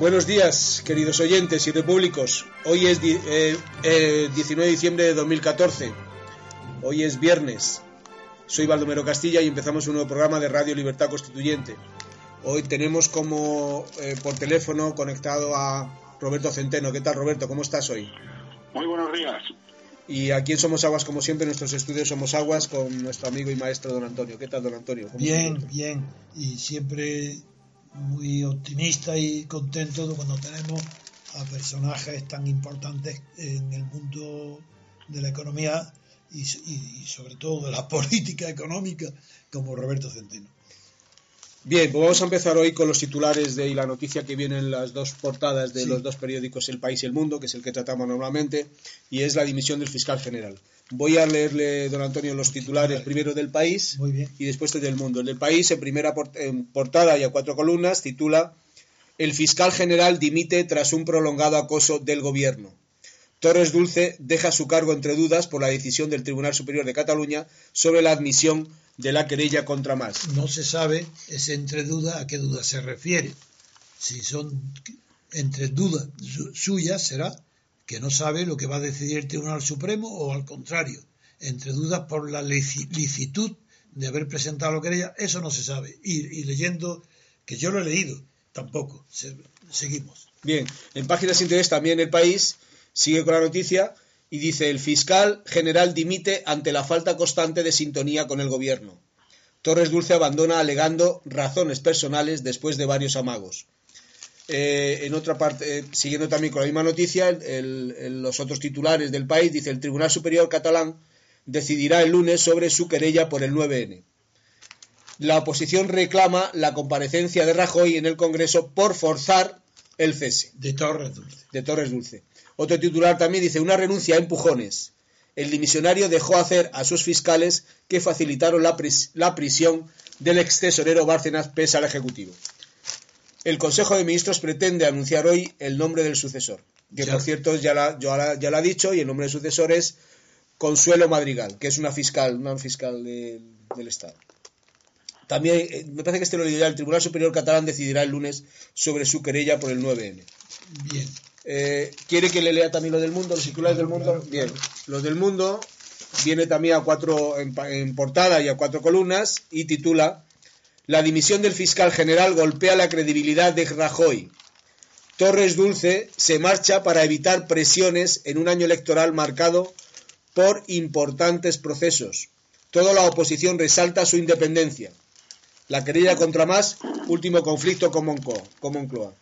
Buenos días, queridos oyentes y repúblicos. Hoy es eh, 19 de diciembre de 2014. Hoy es viernes. Soy Baldomero Castilla y empezamos un nuevo programa de Radio Libertad Constituyente. Hoy tenemos como eh, por teléfono conectado a Roberto Centeno. ¿Qué tal, Roberto? ¿Cómo estás hoy? Muy buenos días. Y aquí en Somos Aguas, como siempre, en nuestros estudios Somos Aguas con nuestro amigo y maestro don Antonio. ¿Qué tal, don Antonio? ¿Cómo Bien, bien. Y siempre muy optimista y contento cuando tenemos a personajes tan importantes en el mundo de la economía y, y- y sobre todo de la política económica como Roberto Centeno. Bien, pues vamos a empezar hoy con los titulares de y la noticia que viene en las dos portadas de Sí. los dos periódicos El País y El Mundo, que es el que tratamos normalmente, y es la dimisión del fiscal general. Voy a leerle, don Antonio, los titulares primero del País Muy bien. y después del Mundo. El del País, en primera portada y a cuatro columnas, titula El fiscal general dimite tras un prolongado acoso del gobierno. Torres Dulce deja su cargo entre dudas por la decisión del Tribunal Superior de Cataluña sobre la admisión de la querella contra Mas. No se sabe ese entre dudas a qué dudas se refiere. Si son entre dudas su- suyas, será que no sabe lo que va a decidir el Tribunal Supremo o al contrario, entre dudas por la lici- licitud de haber presentado la querella, eso no se sabe. Y, leyendo, que yo lo he leído, tampoco. Se- seguimos. Bien, en páginas interiores también el país sigue con la noticia y dice el fiscal general dimite ante la falta constante de sintonía con el gobierno. Torres Dulce abandona alegando razones personales después de varios amagos. Eh, en otra parte, eh, siguiendo también con la misma noticia, el- el- el- los otros titulares del país dice el Tribunal Superior Catalán decidirá el lunes sobre su querella por el 9N. La oposición reclama la comparecencia de Rajoy en el Congreso por forzar el cese De Torres Dulce. de Torres Dulce. Otro titular también dice una renuncia a empujones. El dimisionario dejó hacer a sus fiscales que facilitaron la, pris- la prisión del ex tesorero Bárcenas pese al Ejecutivo. El Consejo de Ministros pretende anunciar hoy el nombre del sucesor, que Ya. por cierto ya la, ya la- ya la ha dicho, y el nombre del sucesor es Consuelo Madrigal, que es una fiscal, una fiscal de- del Estado. También, eh, me parece que este lo dirá el Tribunal Superior Catalán decidirá el lunes sobre su querella por el 9N. Bien. Eh, ¿Quiere que le lea también lo del mundo, los titulares del mundo? Bien, los del mundo viene también a cuatro en, en portada y a cuatro columnas y titula La dimisión del fiscal general golpea la credibilidad de Rajoy. Torres Dulce se marcha para evitar presiones en un año electoral marcado por importantes procesos. Toda la oposición resalta su independencia. La querella contra más, último conflicto con Moncloa.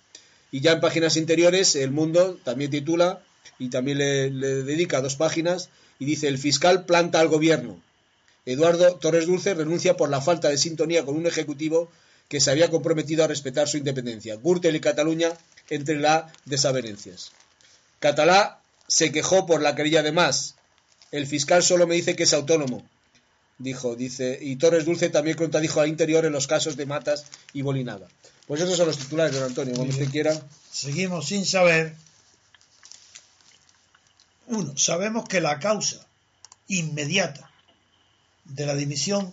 Y ya en páginas interiores, El Mundo también titula y también le, le dedica dos páginas y dice: El fiscal planta al gobierno. Eduardo Torres Dulce renuncia por la falta de sintonía con un ejecutivo que se había comprometido a respetar su independencia. Gürtel y Cataluña entre las desavenencias. Catalá se quejó por la querella de más. El fiscal solo me dice que es autónomo. Dijo, dice, y Torres Dulce también contradijo al interior en los casos de Matas y Bolinaga. Pues esos son los titulares, don Antonio, como usted quiera. Seguimos sin saber. Uno, sabemos que la causa inmediata de la dimisión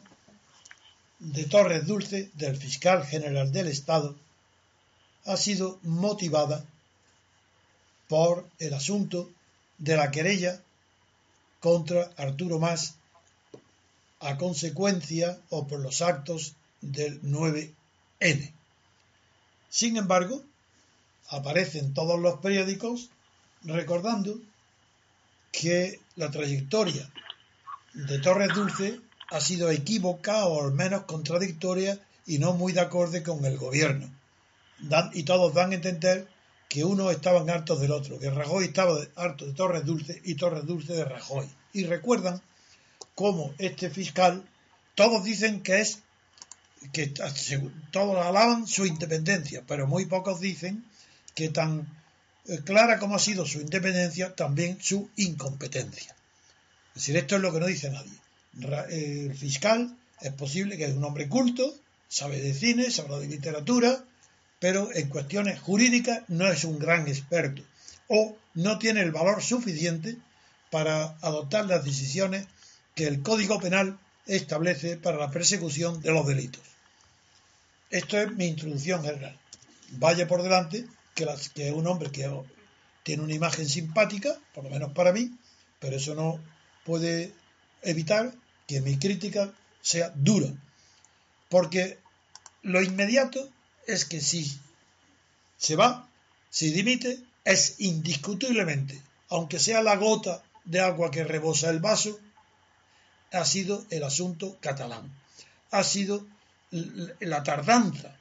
de Torres Dulce, del fiscal general del Estado, ha sido motivada por el asunto de la querella contra Arturo Mas a consecuencia o por los actos del 9N. Sin embargo, aparece en todos los periódicos recordando que la trayectoria de Torres Dulce ha sido equívoca o al menos contradictoria y no muy de acorde con el gobierno. Dan- y todos dan a entender que unos estaban hartos del otro, que Rajoy estaba harto de Torres Dulce y Torres Dulce de Rajoy. Y recuerdan cómo este fiscal, todos dicen que es que todos alaban su independencia, pero muy pocos dicen que tan eh, clara como ha sido su independencia, también su incompetencia. Es decir, esto es lo que no dice nadie. Eh, El fiscal es posible que es un hombre culto, sabe de cine, sabe de literatura, pero en cuestiones jurídicas no es un gran experto o no tiene el valor suficiente para adoptar las decisiones que el Código Penal establece para la persecución de los delitos. Esto es mi introducción general. Vaya por delante que, las, que es un hombre que tiene una imagen simpática, por lo menos para mí, pero eso no puede evitar que mi crítica sea dura, porque lo inmediato es que si se va, si dimite, es indiscutiblemente, aunque sea la gota de agua que rebosa el vaso, ha sido el asunto catalán, ha sido la tardanza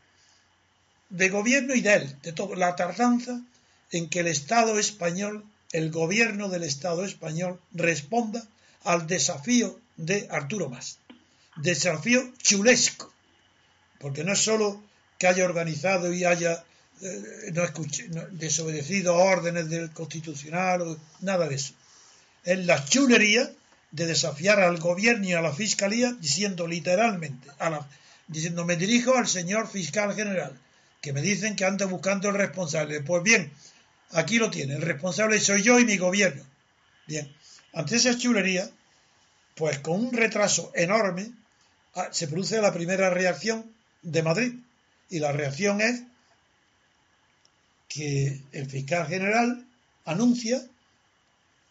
de gobierno y de él, de todo, la tardanza en que el Estado español, el gobierno del Estado español, responda al desafío de Arturo Más. Desafío chulesco, porque no es solo que haya organizado y haya eh, no desobedecido órdenes del constitucional o nada de eso. Es la chulería de desafiar al gobierno y a la fiscalía diciendo literalmente, a la, diciendo me dirijo al señor fiscal general, que me dicen que anda buscando el responsable. Pues bien, aquí lo tiene, el responsable soy yo y mi gobierno. Bien, ante esa chulería, pues con un retraso enorme, ah, se produce la primera reacción de Madrid. Y la reacción es que el fiscal general anuncia,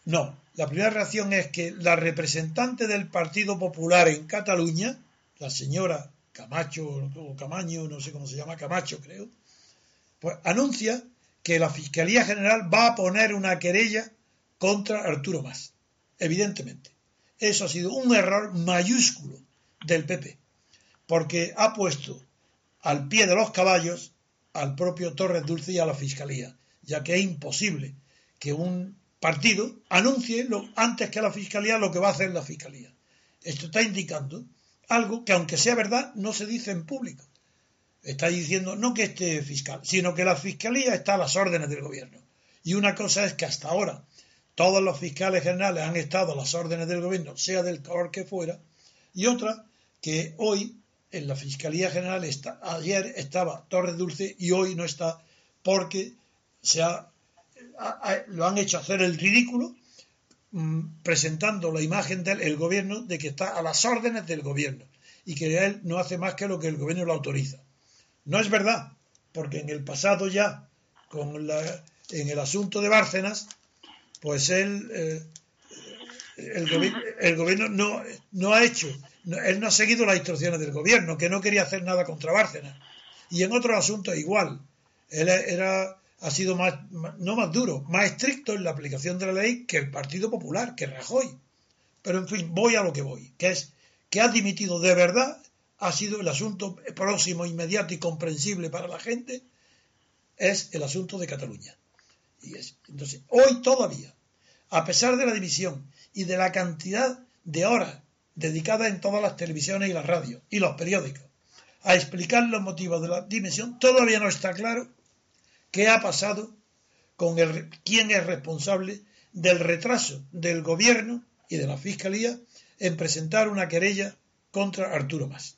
no, la primera reacción es que la representante del Partido Popular en Cataluña, la señora Camacho o Camaño, no sé cómo se llama, Camacho creo, pues anuncia que la Fiscalía General va a poner una querella contra Arturo Más, evidentemente. Eso ha sido un error mayúsculo del PP, porque ha puesto al pie de los caballos al propio Torres Dulce y a la Fiscalía, ya que es imposible que un partido anuncie antes que la Fiscalía lo que va a hacer la Fiscalía. Esto está indicando algo que aunque sea verdad no se dice en público. Está diciendo no que esté fiscal, sino que la Fiscalía está a las órdenes del gobierno. Y una cosa es que hasta ahora todos los fiscales generales han estado a las órdenes del gobierno, sea del color que fuera, y otra que hoy en la Fiscalía General está, ayer estaba Torres Dulce y hoy no está porque se lo han hecho hacer el ridículo mm, presentando la imagen del gobierno de que está a las órdenes del gobierno y que él no hace más que lo que el gobierno lo autoriza. No es verdad, porque en el pasado ya, con la, en el asunto de Bárcenas, pues él, eh, el, el, gobierno no, no ha hecho él no ha seguido las instrucciones del gobierno, que no quería hacer nada contra Bárcenas. Y en otros asuntos igual. Él era, ha sido más, no más duro, más estricto en la aplicación de la ley que el Partido Popular, que Rajoy. Pero en fin, voy a lo que voy, que es que ha dimitido de verdad, ha sido el asunto próximo, inmediato y comprensible para la gente, es el asunto de Cataluña. Entonces, hoy todavía, a pesar de la división y de la cantidad de horas dedicada en todas las televisiones y las radios y los periódicos a explicar los motivos de la dimensión, todavía no está claro qué ha pasado con el, quién es responsable del retraso del gobierno y de la fiscalía en presentar una querella contra Arturo Más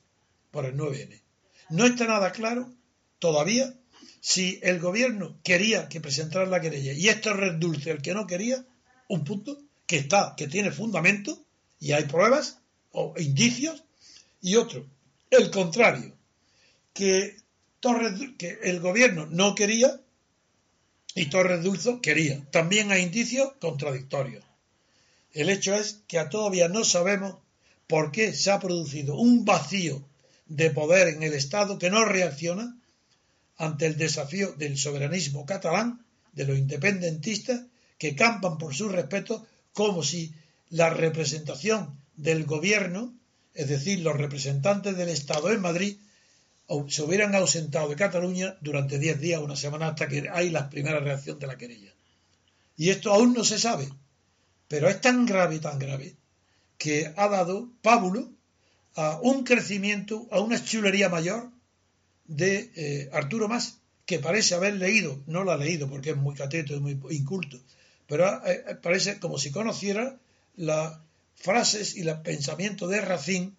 por el 9N. No está nada claro todavía si el gobierno quería que presentara la querella y esto es Red Dulce el que no quería, un punto que está, que tiene fundamento y hay pruebas, o indicios, y otro, el contrario, que, Torres, que el gobierno no quería y Torres Dulce quería. También hay indicios contradictorios. El hecho es que todavía no sabemos por qué se ha producido un vacío de poder en el Estado que no reacciona ante el desafío del soberanismo catalán, de los independentistas, que campan por su respeto como si la representación del gobierno, es decir, los representantes del Estado en Madrid, se hubieran ausentado de Cataluña durante 10 días, una semana, hasta que hay la primera reacción de la querella. Y esto aún no se sabe, pero es tan grave, tan grave, que ha dado pábulo a un crecimiento, a una chulería mayor de eh, Arturo Más, que parece haber leído, no lo ha leído porque es muy cateto y muy inculto, pero eh, parece como si conociera la frases y el pensamiento de Racine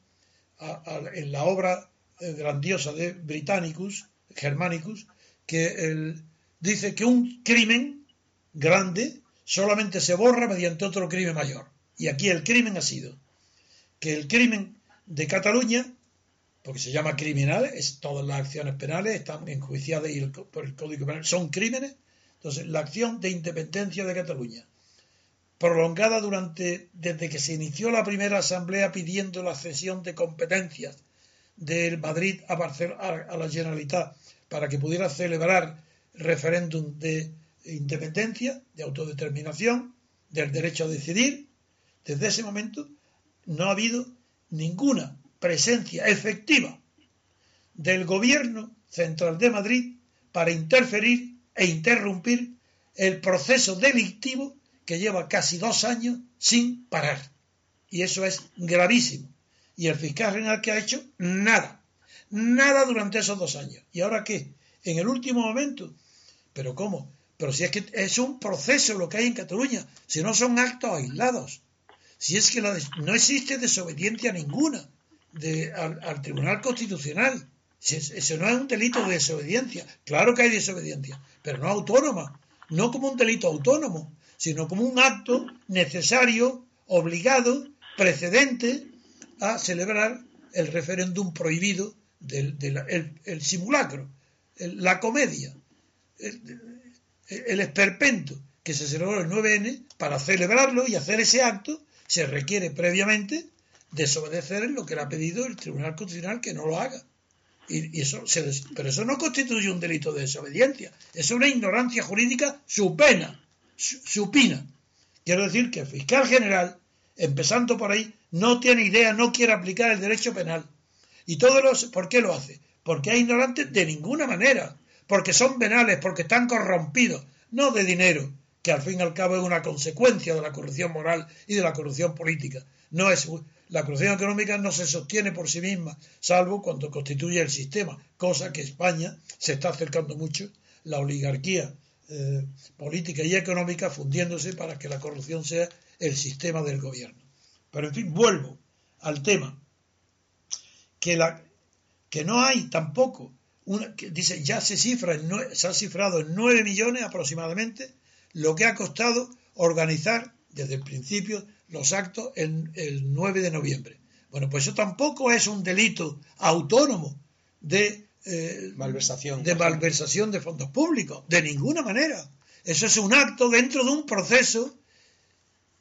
en la obra eh, grandiosa de Britannicus, Germanicus, que dice que un crimen grande solamente se borra mediante otro crimen mayor. Y aquí el crimen ha sido que el crimen de Cataluña porque se llama criminales, todas las acciones penales están enjuiciadas y por el Código Penal son crímenes. Entonces, la acción de independencia de Cataluña, prolongada durante, desde que se inició la primera asamblea pidiendo la cesión de competencias del Madrid a, a la Generalitat para que pudiera celebrar referéndum de independencia, de autodeterminación, del derecho a decidir, desde ese momento no ha habido ninguna presencia efectiva del gobierno central de Madrid para interferir e interrumpir el proceso delictivo que lleva casi dos años sin parar. Y eso es gravísimo. Y el fiscal general que ha hecho nada, nada durante esos dos años. ¿Y ahora qué? En el último momento. ¿Pero cómo? Pero si es que es un proceso lo que hay en Cataluña, si no son actos aislados. Si es que no existe desobediencia ninguna al, Tribunal Constitucional. Eso no es un delito de desobediencia. Claro que hay desobediencia, pero no autónoma. No como un delito autónomo, sino como un acto necesario, obligado, precedente a celebrar el referéndum prohibido del, el, simulacro, la comedia, el, esperpento que se celebró el 9N, para celebrarlo y hacer ese acto se requiere previamente desobedecer en lo que le ha pedido el Tribunal Constitucional que no lo haga. Y, eso pero eso no constituye un delito de desobediencia. Es una ignorancia jurídica supena, supina. Quiero decir que el fiscal general, empezando por ahí, no tiene idea, no quiere aplicar el derecho penal. ¿Y todos los, por qué lo hace? Porque es ignorante de ninguna manera. Porque son penales, porque están corrompidos, no de dinero, que al fin y al cabo es una consecuencia de la corrupción moral y de la corrupción política. No es la corrupción económica no se sostiene por sí misma, salvo cuando constituye el sistema, cosa que España se está acercando mucho, la oligarquía eh, política y económica fundiéndose para que la corrupción sea el sistema del gobierno. Pero en fin, vuelvo al tema, que, la, que no hay tampoco, una, que dice, ya se, cifra se ha cifrado en 9 millones aproximadamente lo que ha costado organizar desde el principio los actos el, el 9 de noviembre. Bueno, pues eso tampoco es un delito autónomo de, eh, malversación. de malversación de fondos públicos, de ninguna manera. Eso es un acto dentro de un proceso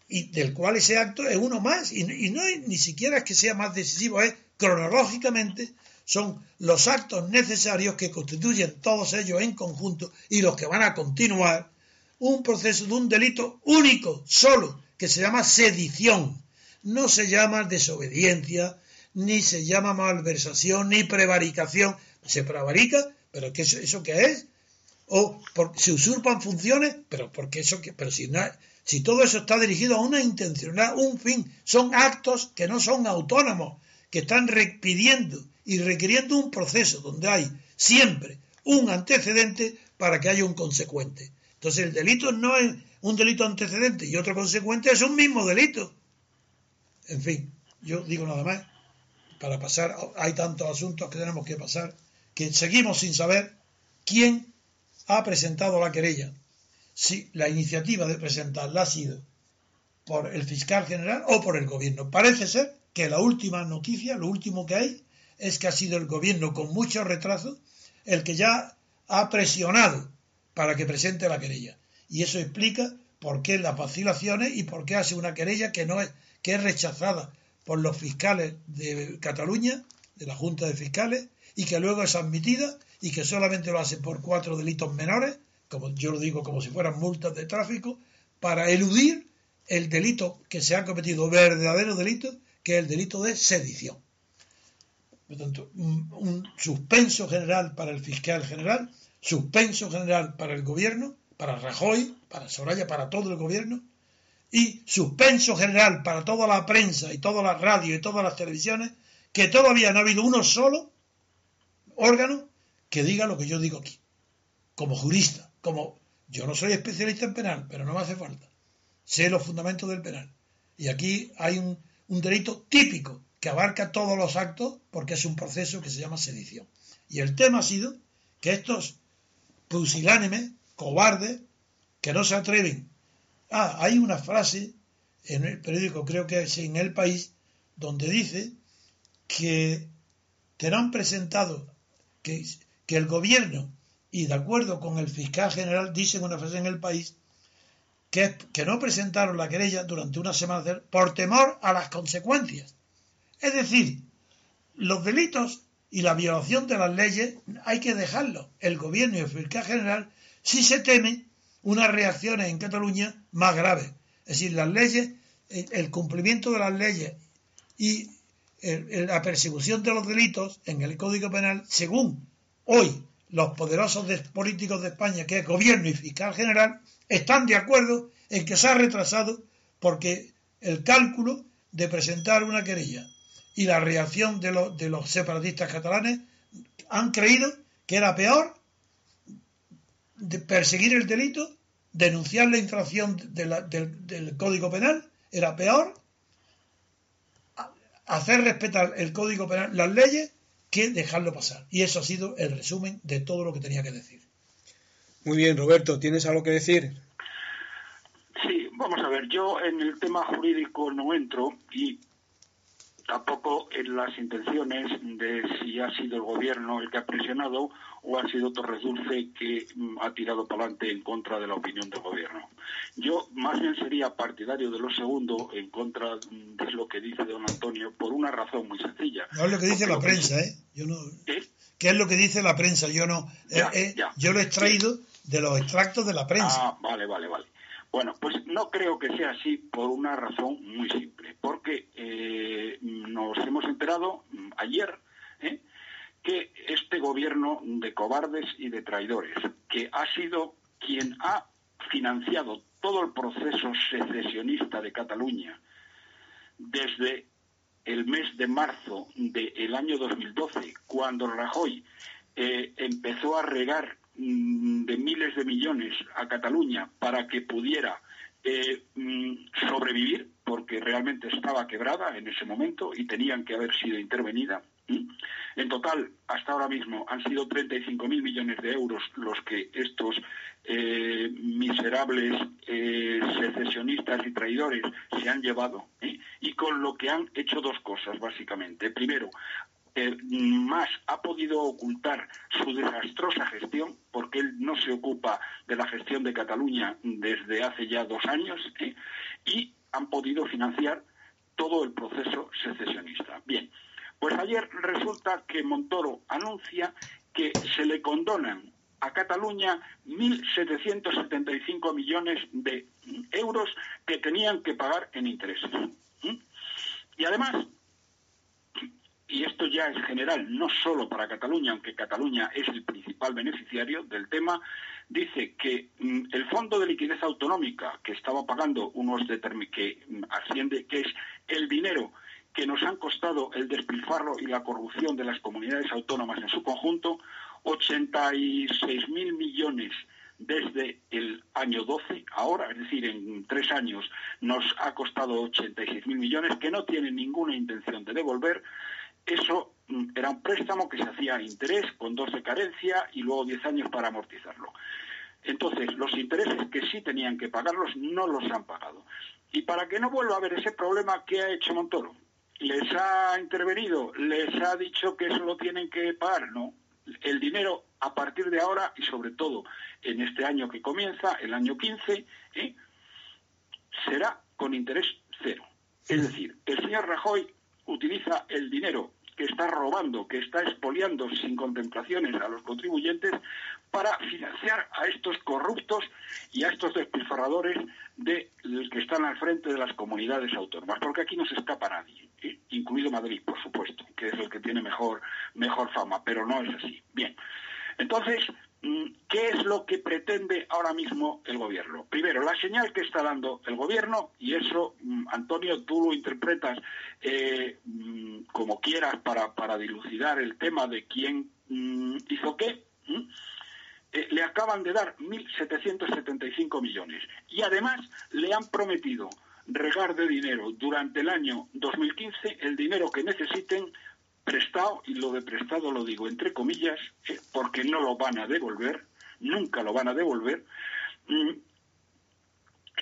y del cual ese acto es uno más y, no ni siquiera es que sea más decisivo, es cronológicamente son los actos necesarios que constituyen todos ellos en conjunto y los que van a continuar un proceso de un delito único, solo, que se llama sedición. No se llama desobediencia, ni se llama malversación, ni prevaricación. Se prevarica, pero ¿qué, ¿eso qué es? O se usurpan funciones, pero porque eso que, pero si, si todo eso está dirigido a una intencionalidad, un fin, son actos que no son autónomos, que están pidiendo y requiriendo un proceso donde hay siempre un antecedente para que haya un consecuente. Entonces el delito no es un delito antecedente y otro consecuente es un mismo delito. En fin, yo digo nada más, para pasar, hay tantos asuntos que tenemos que pasar, que seguimos sin saber quién ha presentado la querella. Si la iniciativa de presentarla ha sido por el fiscal general o por el gobierno. Parece ser que la última noticia, lo último que hay, es que ha sido el gobierno con mucho retraso el que ya ha presionado para que presente la querella. Y eso explica por qué las vacilaciones y por qué hace una querella que no es, que es rechazada por los fiscales de Cataluña, de la Junta de Fiscales, y que luego es admitida y que solamente lo hace por cuatro delitos menores, como yo lo digo como si fueran multas de tráfico, para eludir el delito que se ha cometido, verdadero delito, que es el delito de sedición. Por tanto, un suspenso general para el fiscal general, suspenso general para el gobierno, para Rajoy, para Soraya, para todo el gobierno, y suspenso general para toda la prensa y todas las radios y todas las televisiones, que todavía no ha habido uno solo órgano que diga lo que yo digo aquí, como jurista, como yo no soy especialista en penal, pero no me hace falta, sé los fundamentos del penal. Y aquí hay un, un delito típico que abarca todos los actos porque es un proceso que se llama sedición. Y el tema ha sido que estos pusilánimes cobardes que no se atreven. Ah, hay una frase en el periódico, creo que es en El País, donde dice que han presentado, que, que el gobierno, y de acuerdo con el fiscal general, dicen una frase en el país, que, que no presentaron la querella durante una semana por temor a las consecuencias. Es decir, los delitos y la violación de las leyes hay que dejarlo. El gobierno y el fiscal general si se teme unas reacciones en Cataluña más graves. Es decir, las leyes, el cumplimiento de las leyes y la persecución de los delitos en el Código Penal, según hoy los poderosos políticos de España, que es gobierno y fiscal general, están de acuerdo en que se ha retrasado porque el cálculo de presentar una querella y la reacción de, de los separatistas catalanes han creído que era peor de perseguir el delito, denunciar la infracción del, Código Penal, era peor hacer respetar el Código Penal, las leyes, que dejarlo pasar. Y eso ha sido el resumen de todo lo que tenía que decir. Muy bien, Roberto, ¿tienes algo que decir? Sí, vamos a ver, yo en el tema jurídico no entro y tampoco en las intenciones de si ha sido el gobierno el que ha presionado o ha sido Torres Dulce que mm, ha tirado para adelante en contra de la opinión del gobierno. Yo más bien sería partidario de lo segundo en contra mm, de lo que dice don Antonio por una razón muy sencilla. No es lo que dice la prensa, ¿eh? Yo no... ¿Qué? es lo que dice la prensa? Yo no... Eh, eh, yo lo he extraído de los extractos de la prensa. Ah, vale, vale, vale. Bueno, pues no creo que sea así por una razón muy simple, porque eh, nos hemos enterado mm, ayer ¿eh? que este gobierno de cobardes y de traidores, que ha sido quien ha financiado todo el proceso secesionista de Cataluña desde el mes de marzo del año 2012, cuando Rajoy eh, empezó a regar de miles de millones a Cataluña para que pudiera eh, mm, sobrevivir, porque realmente estaba quebrada en ese momento y tenían que haber sido intervenida. En total, hasta ahora mismo, han sido 35.000 millones de euros los que estos eh, miserables eh, secesionistas y traidores se han llevado, y con lo que han hecho dos cosas, básicamente. Primero, más ha podido ocultar su desastrosa gestión, porque él no se ocupa de la gestión de Cataluña desde hace ya dos años, ¿eh? y han podido financiar todo el proceso secesionista. Bien, pues ayer resulta que Montoro anuncia que se le condonan a Cataluña 1.775 millones de euros que tenían que pagar en intereses. Y además y esto ya es general, no solo para Cataluña, aunque Cataluña es el principal beneficiario del tema, dice que mm, el Fondo de Liquidez Autonómica, que estaba pagando unos que mm, asciende, que es el dinero que nos han costado el despilfarro y la corrupción de las comunidades autónomas en su conjunto, 86.000 millones desde el año 12, ahora, es decir, en tres años nos ha costado 86.000 millones que no tienen ninguna intención de devolver, eso mm, era un préstamo que se hacía a interés con dos de carencia y luego diez años para amortizarlo. Entonces, los intereses que sí tenían que pagarlos no los han pagado. Y para que no vuelva a haber ese problema, ¿qué ha hecho Montoro? ¿Les ha intervenido? ¿Les ha dicho que eso lo tienen que pagar? No. El dinero a partir de ahora y sobre todo en este año que comienza, el año 15, ¿eh? será con interés cero. Es decir, el señor Rajoy utiliza el dinero que está robando, que está expoliando sin contemplaciones a los contribuyentes para financiar a estos corruptos y a estos despilfarradores de los que están al frente de las comunidades autónomas, porque aquí no se escapa nadie, ¿eh? incluido Madrid, por supuesto, que es el que tiene mejor, fama, pero no es así. Bien, entonces, ¿qué es lo que pretende ahora mismo el gobierno? Primero, la señal que está dando el gobierno, y eso, mm, Antonio, tú lo interpretas eh, mm, como quieras para, dilucidar el tema de quién hizo qué. Eh, le acaban de dar 1.775 millones y además le han prometido regar de dinero durante el año 2015 el dinero que necesiten prestado, y lo de prestado lo digo entre comillas, eh, porque no lo van a devolver, nunca lo van a devolver, mm,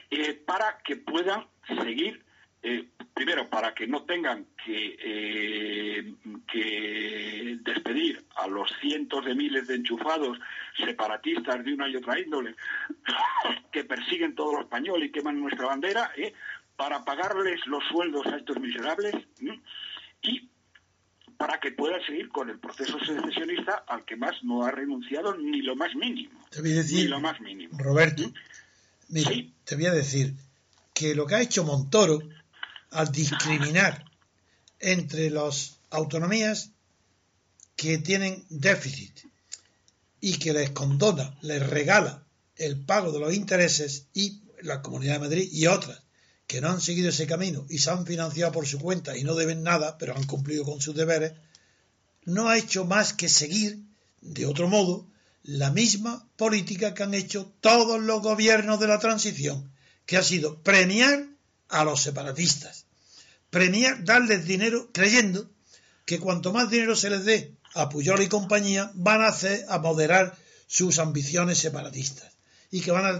eh, para que puedan seguir, eh, primero, para que no tengan que, que despedir a los cientos de miles de enchufados separatistas de una y otra índole que persiguen todo lo español y queman nuestra bandera, para pagarles los sueldos a estos miserables y para que puedan seguir con el proceso secesionista al que más no ha renunciado ni lo más mínimo. Te voy a decir, ni lo más mínimo. Roberto, mira, te voy a decir que lo que ha hecho Montoro al discriminar entre las autonomías que tienen déficit y que les condona, les regala el pago de los intereses y la Comunidad de Madrid y otras que no han seguido ese camino y se han financiado por su cuenta y no deben nada, pero han cumplido con sus deberes, no ha hecho más que seguir, de otro modo, la misma política que han hecho todos los gobiernos de la transición, que ha sido premiar a los separatistas, premiar, darles dinero creyendo que cuanto más dinero se les dé a Puyol y compañía, van a hacer a moderar sus ambiciones separatistas y que van a,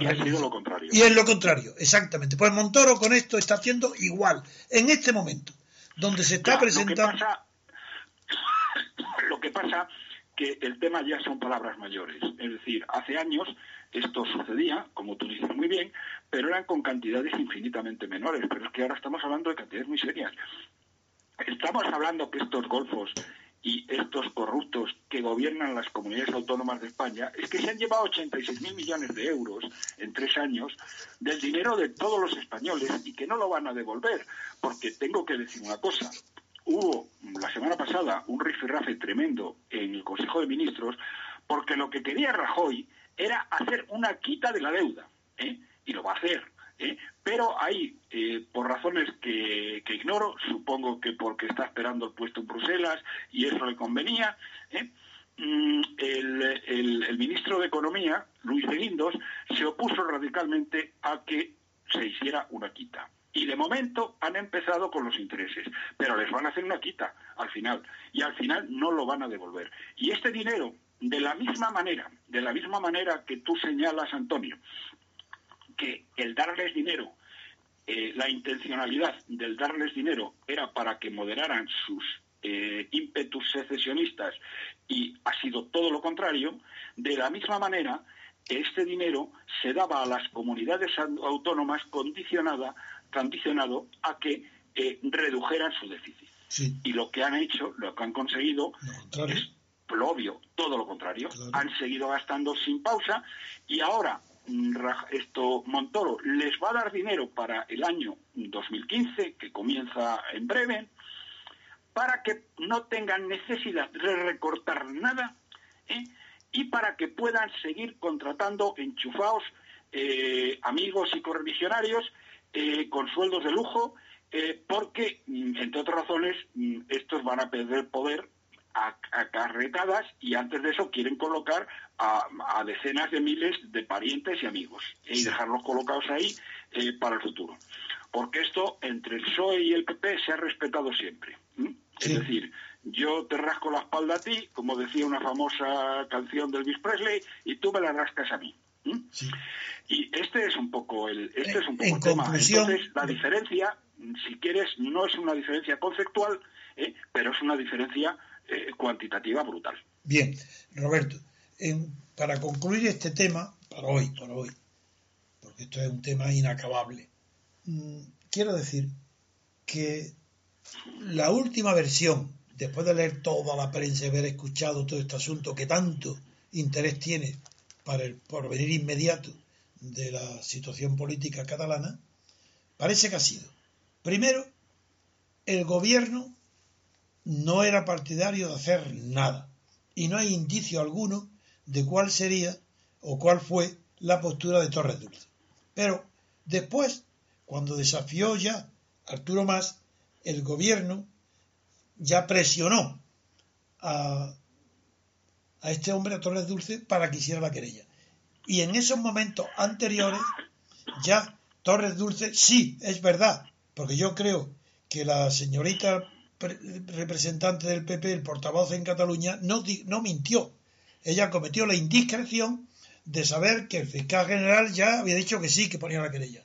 y ha sido lo contrario. Y es lo contrario, exactamente. Pues Montoro con esto está haciendo igual, en este momento, donde se está presentando... Lo que, pasa, lo que pasa que el tema ya son palabras mayores. Es decir, hace años esto sucedía, como tú dices muy bien, pero eran con cantidades infinitamente menores. Pero es que ahora estamos hablando de cantidades muy serias. Estamos hablando que estos golfos y estos corruptos que gobiernan las comunidades autónomas de España es que se han llevado 86.000 millones de euros en tres años del dinero de todos los españoles y que no lo van a devolver. Porque tengo que decir una cosa. Hubo la semana pasada un rifirrafe tremendo en el Consejo de Ministros porque lo que quería Rajoy era hacer una quita de la deuda. ¿eh? Y lo va a hacer. ¿Eh? pero hay, eh, por razones que, ignoro, supongo que porque está esperando el puesto en Bruselas y eso le convenía, ¿eh? mm, el, ministro de Economía, Luis de Guindos, se opuso radicalmente a que se hiciera una quita. Y de momento han empezado con los intereses, pero les van a hacer una quita al final. Y al final no lo van a devolver. Y este dinero, de la misma manera, de la misma manera que tú señalas, Antonio, que el darles dinero, eh, la intencionalidad del darles dinero era para que moderaran sus eh, ímpetus secesionistas y ha sido todo lo contrario, de la misma manera este dinero se daba a las comunidades autónomas condicionada, condicionado a que eh, redujeran su déficit. Y lo que han hecho, lo que han conseguido es lo obvio, todo lo contrario. Han seguido gastando sin pausa y ahora esto Montoro les va a dar dinero para el año 2015, que comienza en breve, para que no tengan necesidad de recortar nada ¿eh? y para que puedan seguir contratando enchufados eh, amigos y correligionarios eh, con sueldos de lujo, porque, mm, entre otras razones, mm, estos van a perder poder acarretadas y antes de eso quieren colocar a, decenas de miles de parientes y amigos y dejarlos colocados ahí eh, para el futuro. Porque esto entre el PSOE y el PP se ha respetado siempre. Es decir, yo te rasco la espalda a ti, como decía una famosa canción de Elvis Presley, y tú me la rascas a mí. Y este es un poco el, este es un poco el tema. Entonces, la diferencia, si quieres, no es una diferencia conceptual, ¿eh? pero es una diferencia eh, cuantitativa brutal. Bien, Roberto, para concluir este tema, para hoy, para hoy, porque esto es un tema inacabable, mm, quiero decir que la última versión, después de leer toda la prensa y haber escuchado todo este asunto que tanto interés tiene para el porvenir inmediato de la situación política catalana, parece que ha sido, primero, el gobierno no era partidario de hacer nada y no hay indicio alguno de cuál sería o cuál fue la postura de Torres Dulce. Pero después, cuando desafió ya Arturo Más, el gobierno ya presionó a, a este hombre, a Torres Dulce, para que hiciera la querella. Y en esos momentos anteriores, ya Torres Dulce, sí, es verdad, porque yo creo que la señorita representante del PP, el portavoz en Cataluña, no, no mintió. Ella cometió la indiscreción de saber que el fiscal general ya había dicho que sí, que ponía la querella.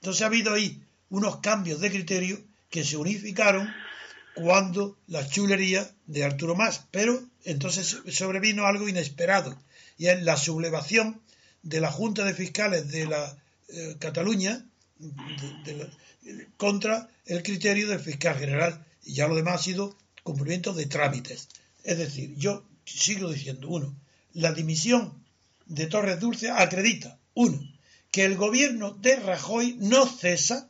Entonces ha habido ahí unos cambios de criterio que se unificaron cuando la chulería de Arturo Más. Pero entonces sobrevino algo inesperado y es la sublevación de la Junta de Fiscales de la eh, Cataluña contra el criterio del fiscal general y ya lo demás ha sido cumplimiento de trámites. Es decir, yo sigo diciendo, uno, la dimisión de Torres Dulce acredita, uno, que el gobierno de Rajoy no cesa,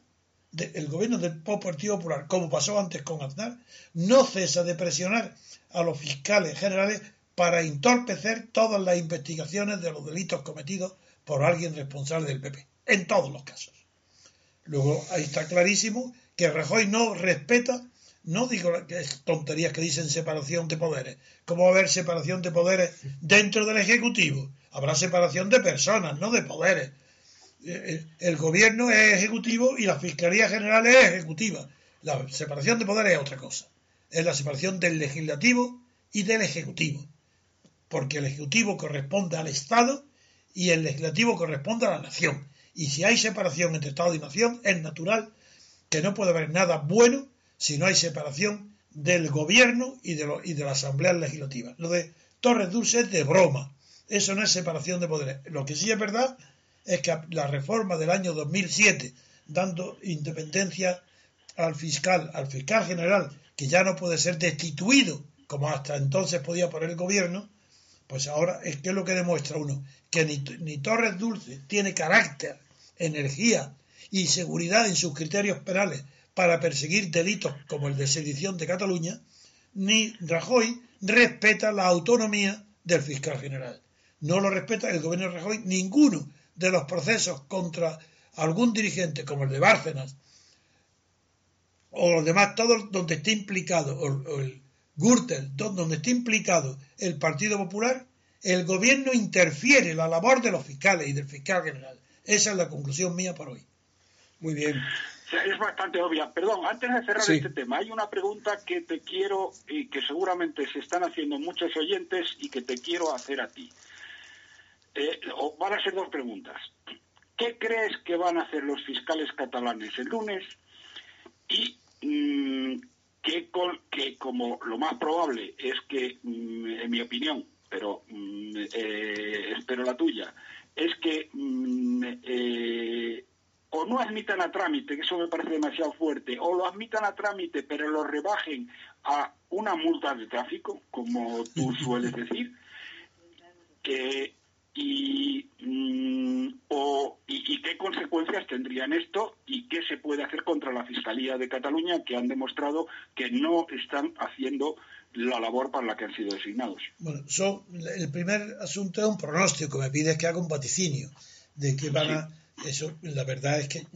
el gobierno del Partido Popular, como pasó antes con Aznar, no cesa de presionar a los fiscales generales para entorpecer todas las investigaciones de los delitos cometidos por alguien responsable del PP, en todos los casos. Luego ahí está clarísimo que Rajoy no respeta, no digo es tonterías que dicen separación de poderes, ¿cómo va a haber separación de poderes dentro del Ejecutivo? Habrá separación de personas, no de poderes. Eh, eh, el gobierno es ejecutivo y la Fiscalía General es ejecutiva. La separación de poderes es otra cosa. Es la separación del legislativo y del ejecutivo porque el Ejecutivo corresponde al Estado y el Legislativo corresponde a la Nación. Y si hay separación entre Estado y Nación, es natural que no puede haber nada bueno si no hay separación del gobierno y de, la Asamblea Legislativa. Lo de Torres Dulce es de broma. Eso no es separación de poderes. Lo que sí es verdad es que la reforma del año 2007, dando independencia al fiscal, al fiscal general, que ya no puede ser destituido, como hasta entonces podía por el gobierno, pues ahora es que es lo que demuestra uno, que ni, Torres Dulce tiene carácter, energía y seguridad en sus criterios penales para perseguir delitos como el de sedición de Cataluña, ni Rajoy respeta la autonomía del fiscal general. No lo respeta el gobierno de Rajoy ninguno de los procesos contra algún dirigente como el de Bárcenas o los demás, todos donde esté implicado el Gürtel, donde está implicado el Partido Popular, el gobierno interfiere la labor de los fiscales y del fiscal general. Esa es la conclusión mía por hoy. Muy bien. Es bastante obvia. Perdón, antes de cerrar este tema, hay una pregunta que te quiero y que seguramente se están haciendo muchos oyentes y que te quiero hacer a ti. Eh, van a ser dos preguntas. ¿Qué crees que van a hacer los fiscales catalanes el lunes? Y mm, que, como lo más probable es que, mm, en mi opinión, pero mm, eh, espero la tuya, es que mm, eh, o no admitan a trámite, que eso me parece demasiado fuerte, o lo admitan a trámite pero lo rebajen a una multa de tráfico, como tú sueles decir, que y, mm, y, qué consecuencias tendrían esto y qué se puede hacer contra la Fiscalía de Cataluña que han demostrado que no están haciendo la labor para la que han sido designados. Bueno, el primer asunto es un pronóstico, me pides que haga un vaticinio de que van a... Eso, la verdad es que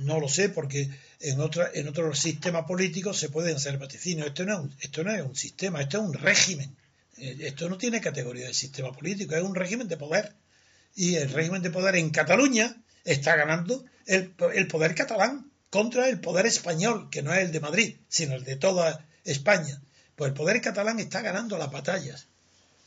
no lo sé, porque en, otra, en otros sistemas políticos se pueden hacer vaticinios. Esto no, esto no es un sistema, esto es un régimen eh, esto no tiene categoría de sistema político, es un régimen de poder. Y el régimen de poder en Cataluña está ganando el, poder catalán contra el poder español, que no es el de Madrid, sino el de toda España. Pues el poder catalán está ganando las batallas.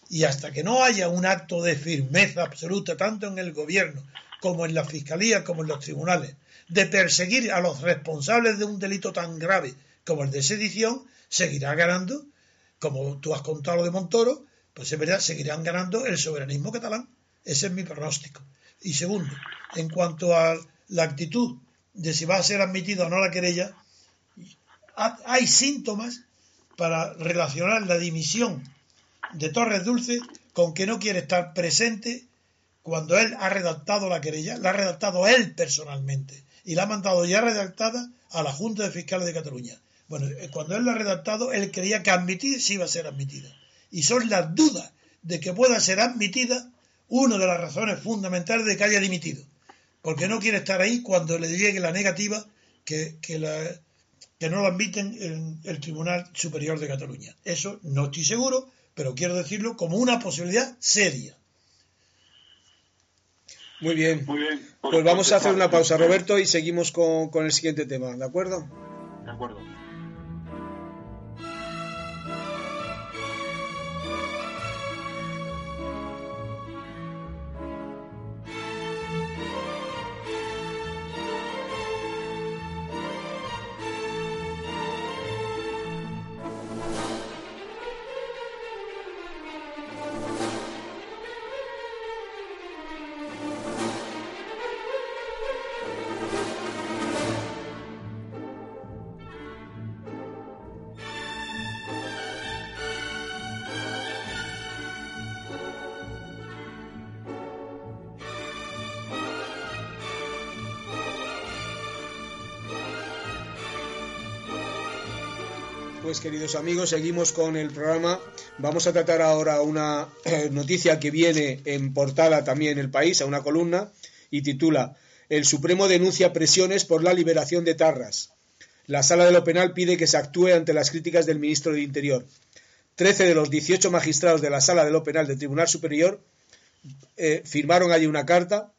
Y hasta que no haya un acto de firmeza absoluta, tanto en el gobierno como en la fiscalía, como en los tribunales, de perseguir a los responsables de un delito tan grave como el de sedición, seguirá ganando como tú has contado lo de Montoro, pues en verdad seguirán ganando el soberanismo catalán. Ese es mi pronóstico. Y segundo, en cuanto a la actitud de si va a ser admitida o no la querella, hay síntomas para relacionar la dimisión de Torres Dulce con que no quiere estar presente cuando él ha redactado la querella, la ha redactado él personalmente y la ha mandado ya redactada a la Junta de Fiscales de Cataluña. Bueno, eh, cuando él lo ha redactado, él creía que admitir sí iba a ser admitida. Y son las dudas de que pueda ser admitida una de las razones fundamentales de que haya dimitido. Porque no quiere estar ahí cuando le llegue la negativa que, que, no lo admiten en el Tribunal Superior de Cataluña. Eso no estoy seguro, pero quiero decirlo como una posibilidad seria. Muy bien. Muy bien. Pues vamos a hacer una pausa, Roberto, y seguimos con, con el siguiente tema, ¿de acuerdo? De acuerdo. Queridos amigos, seguimos con el programa. Vamos a tratar ahora una eh, noticia que viene en portada también en el país, a una columna, y titula El Supremo denuncia presiones por la liberación de Tarras. La Sala de lo Penal pide que se actúe ante las críticas del ministro del Interior. Trece de los dieciocho magistrados de la Sala de lo Penal del Tribunal Superior eh, firmaron allí una carta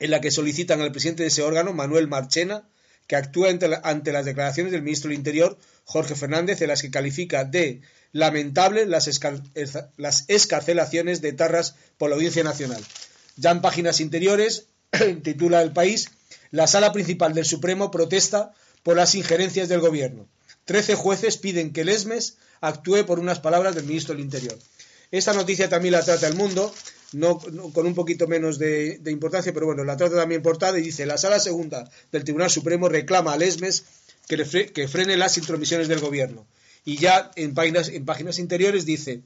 en la que solicitan al presidente de ese órgano, Manuel Marchena, que actúe ante, las declaraciones del ministro del Interior, Jorge Fernández, en las que califica de lamentable las, las escarcelaciones de Tarras por la Audiencia Nacional. Ya en páginas interiores, titula El País, la sala principal del Supremo protesta por las injerencias del Gobierno. Trece jueces piden que el ESMES actúe por unas palabras del ministro del Interior. Esta noticia también la trata el mundo no, con un poquito menos de, importancia, pero bueno, la trata también portada y dice, la Sala Segunda del Tribunal Supremo reclama al ESMES que, frene las intromisiones del gobierno. Y ya en páginas, en páginas interiores dice,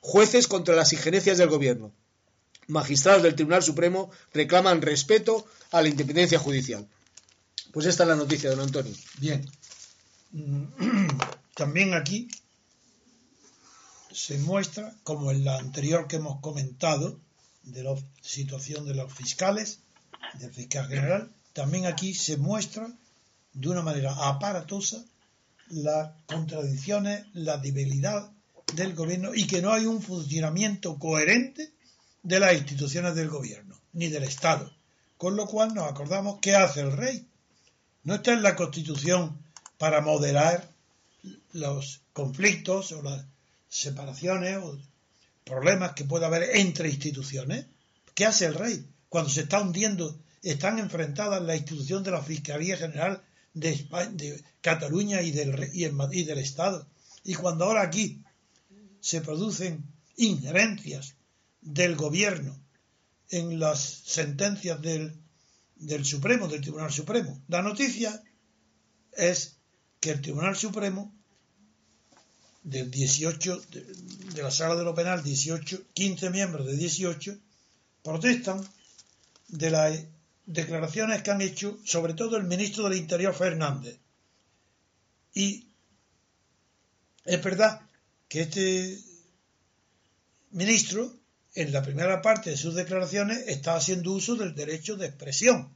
jueces contra las injerencias del gobierno. Magistrados del Tribunal Supremo reclaman respeto a la independencia judicial. Pues esta es la noticia, don Antonio. Bien. También aquí se muestra, como en la anterior que hemos comentado, de la situación de los fiscales, del fiscal general, también aquí se muestra de una manera aparatosa las contradicciones, la debilidad del gobierno y que no hay un funcionamiento coherente de las instituciones del gobierno ni del Estado. Con lo cual nos acordamos qué hace el rey. No está en la Constitución para moderar los conflictos o las separaciones o problemas que pueda haber entre instituciones. ¿Qué hace el rey? Cuando se está hundiendo, están enfrentadas la institución de la Fiscalía General de, de Cataluña y del, y, y del Estado. Y cuando ahora aquí se producen injerencias del gobierno en las sentencias del, del Supremo, del Tribunal Supremo, la noticia es que el Tribunal Supremo del 18, de, la sala de lo penal, 18, 15 miembros de 18, protestan de las declaraciones que han hecho, sobre todo el ministro del Interior Fernández. Y es verdad que este ministro, en la primera parte de sus declaraciones, está haciendo uso del derecho de expresión,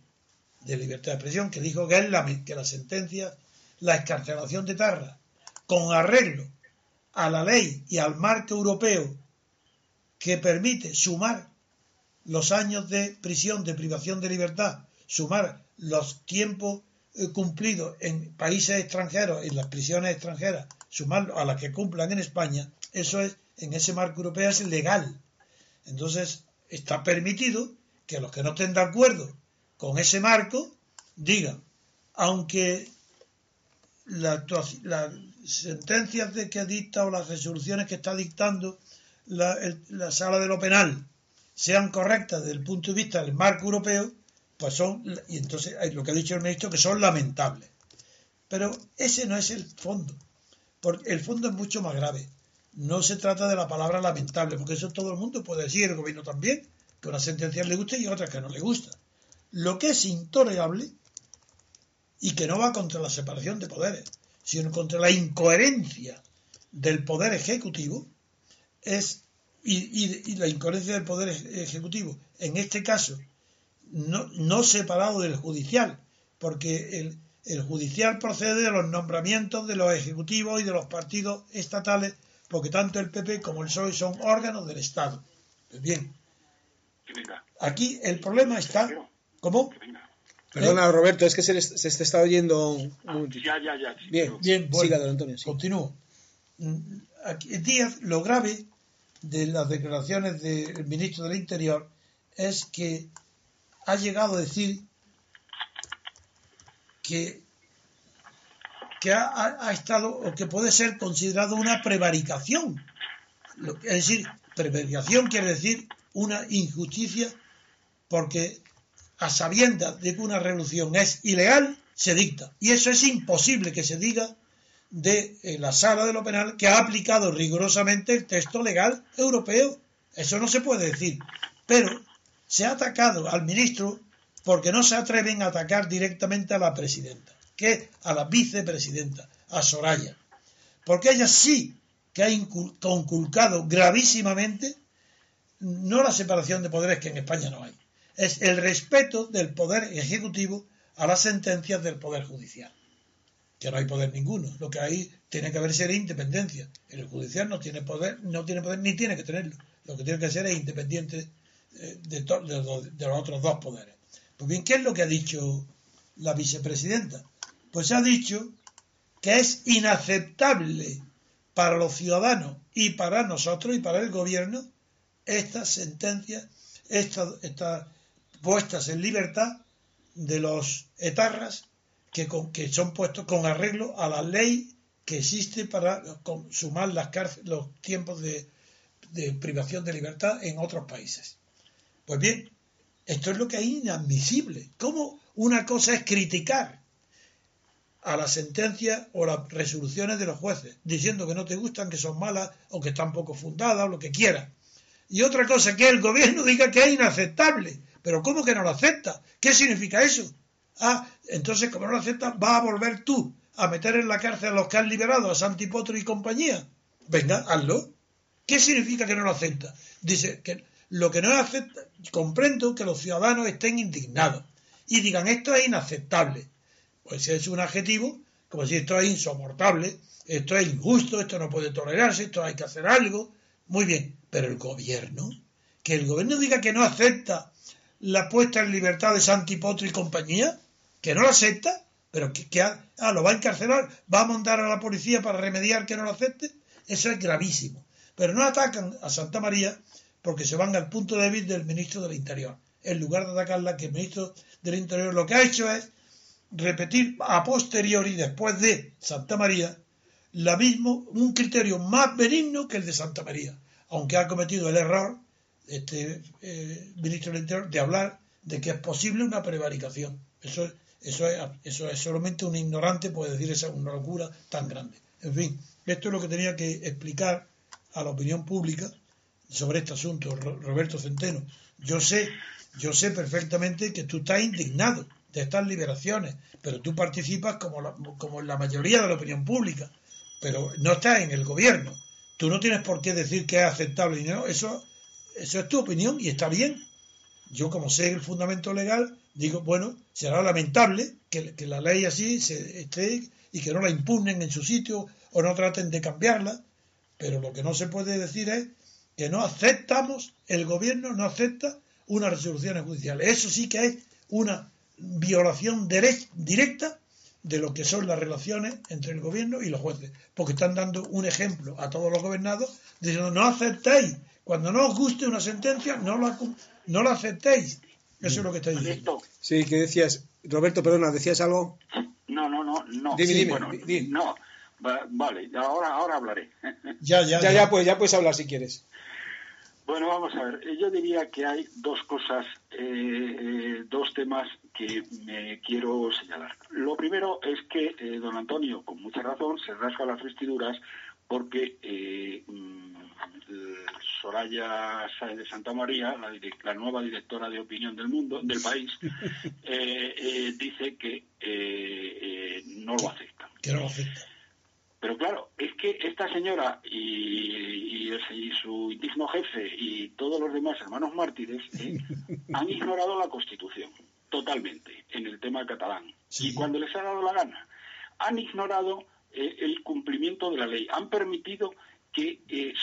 de libertad de expresión, que dijo que es que la sentencia, la escarcelación de Tarra, con arreglo a la ley y al marco europeo que permite sumar los años de prisión, de privación de libertad, sumar los tiempos eh, cumplidos en países extranjeros, en las prisiones extranjeras, sumarlo a las que cumplan en España, eso es, en ese marco europeo es legal. Entonces, está permitido que los que no estén de acuerdo con ese marco digan, aunque la, la, sentencias de que dicta o las resoluciones que está dictando la, sala de lo penal sean correctas desde el punto de vista del marco europeo, pues son, y entonces lo que ha dicho el ministro, que son lamentables. Pero ese no es el fondo, porque el fondo es mucho más grave. No se trata de la palabra lamentable, porque eso todo el mundo puede decir, el gobierno también, que una sentencia le guste y otra que no le gusta. Lo que es intolerable y que no va contra la separación de poderes, sino contra la incoherencia del poder ejecutivo es y, la incoherencia del poder ejecutivo en este caso no, no separado del judicial porque el, el, judicial procede de los nombramientos de los ejecutivos y de los partidos estatales porque tanto el PP como el PSOE son órganos del Estado pues bien aquí el problema está ¿cómo? Perdona, Roberto, es que se, se, está oyendo. Ah, ya, ya, ya. Bien, bien, siga, don Antonio. Continúo. Mm, aquí, Díaz, lo grave de las declaraciones del ministro del Interior es que ha llegado a decir que, que ha, ha, estado o que puede ser considerado una prevaricación. Es decir, prevaricación quiere decir una injusticia porque a sabiendas de que una revolución es ilegal, se dicta. Y eso es imposible que se diga de eh, la sala de lo penal que ha aplicado rigurosamente el texto legal europeo. Eso no se puede decir. Pero se ha atacado al ministro porque no se atreven a atacar directamente a la presidenta, que a la vicepresidenta, a Soraya. porque ella sí que ha conculcado gravísimamente no la separación de poderes que en España no hay, es el respeto del poder ejecutivo a las sentencias del poder judicial. Que no hay poder ninguno. Lo que hay tiene que haber ser independencia. El judicial no tiene poder, no tiene poder ni tiene que tenerlo. Lo que tiene que ser es independiente eh, de, de, los otros dos poderes. Pues bien, ¿qué es lo que ha dicho la vicepresidenta? Pues ha dicho que es inaceptable para los ciudadanos y para nosotros y para el gobierno estas sentencias, estas, estas puestas en libertad de los etarras que, que son puestos con arreglo a la ley que existe para sumar las los tiempos de, de privación de libertad en otros países. Pues bien, esto es lo que es inadmisible. ¿Cómo una cosa es criticar a las sentencias o las resoluciones de los jueces, diciendo que no te gustan, que son malas o que están poco fundadas o lo que quieras? Y otra cosa, que el gobierno diga que es inaceptable. Pero ¿cómo que no lo acepta? ¿Qué significa eso? Ah, entonces como no lo acepta, va a volver tú a meter en la cárcel a los que han liberado a Santi Potro y compañía. Venga, hazlo. ¿Qué significa que no lo acepta? Dice que lo que no acepta, comprendo que los ciudadanos estén indignados y digan esto es inaceptable. Pues es un adjetivo, como si esto es insoportable, esto es injusto, esto no puede tolerarse, esto hay que hacer algo. Muy bien, pero el gobierno, que el gobierno diga que no acepta la puesta en libertad de Santi Potro y compañía, que no lo acepta, pero que, ah, lo va a encarcelar, va a mandar a la policía para remediar que no lo acepte, eso es gravísimo. Pero no atacan a Santa María porque se van al punto débil del ministro del Interior. En lugar de atacarla, que el ministro del Interior lo que ha hecho es repetir a posteriori, después de Santa María, la mismo, un criterio más benigno que el de Santa María, aunque ha cometido el error este eh, ministro del Interior de hablar de que es posible una prevaricación. Eso, eso, es, eso es solamente un ignorante puede decir esa una locura tan grande. En fin, esto es lo que tenía que explicar a la opinión pública sobre este asunto, Roberto Centeno. Yo sé, yo sé perfectamente que tú estás indignado de estas liberaciones, pero tú participas como la, como la mayoría de la opinión pública, pero no estás en el gobierno. Tú no tienes por qué decir que es aceptable y no, eso eso es tu opinión y está bien. Yo, como sé el fundamento legal, digo, bueno, será lamentable que, la ley así se esté y que no la impugnen en su sitio o no traten de cambiarla, pero lo que no se puede decir es que no aceptamos, el gobierno no acepta unas resoluciones judiciales. Eso sí que es una violación directa de lo que son las relaciones entre el gobierno y los jueces, porque están dando un ejemplo a todos los gobernados diciendo no aceptéis cuando no os guste una sentencia, no la, no la aceptéis. Eso es lo que estoy diciendo. Sí, que decías, Roberto, perdona, ¿decías algo? No, no, no, no. Dime, dime, bueno, No, vale, ahora, ahora hablaré. Ya, ya, ya, ya, pues, ya puedes hablar si quieres. Bueno, vamos a ver. Yo diría que hay dos cosas, eh, eh, dos temas que me quiero señalar. Lo primero es que eh, don Antonio, con mucha razón, se rasga las vestiduras porque mm, Soraya Sáenz de Santa María, la, nueva directora de opinión del mundo, del país, eh, eh, dice que eh, no lo acepta. Pero claro, es que esta señora y, su indigno jefe y todos los demás hermanos mártires han ignorado la Constitución totalmente en el tema catalán. Y cuando les ha dado la gana, han ignorado el cumplimiento de la ley, han permitido que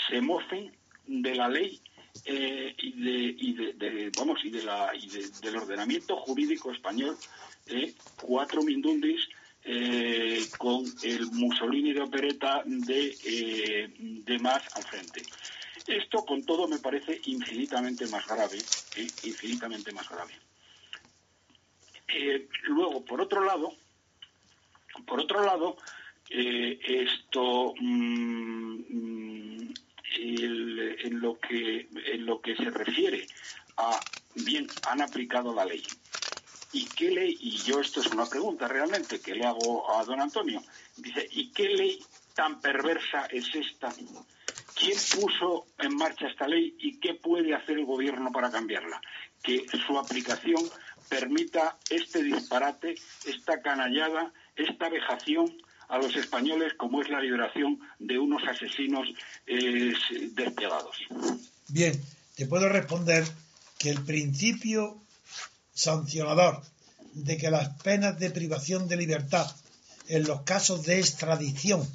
se mocen de la ley eh, y, del ordenamiento jurídico español eh, cuatro mindundis eh, con el Mussolini de opereta de más al frente. Esto con todo me parece infinitamente más grave, infinitamente más grave. luego, por otro lado, por otro lado, esto mm, mm, en, lo que, en lo que se refiere a, bien, han aplicado la ley. ¿Y qué ley? Y yo esto es una pregunta realmente que le hago a don Antonio. Dice, ¿y qué ley tan perversa es esta? ¿Quién puso en marcha esta ley y qué puede hacer el gobierno para cambiarla? Que su aplicación permita este disparate, esta canallada, esta vejación a los españoles como es la liberación de unos asesinos eh, despiadados. Bien, te puedo responder que el principio sancionador de que las penas de privación de libertad en los casos de extradición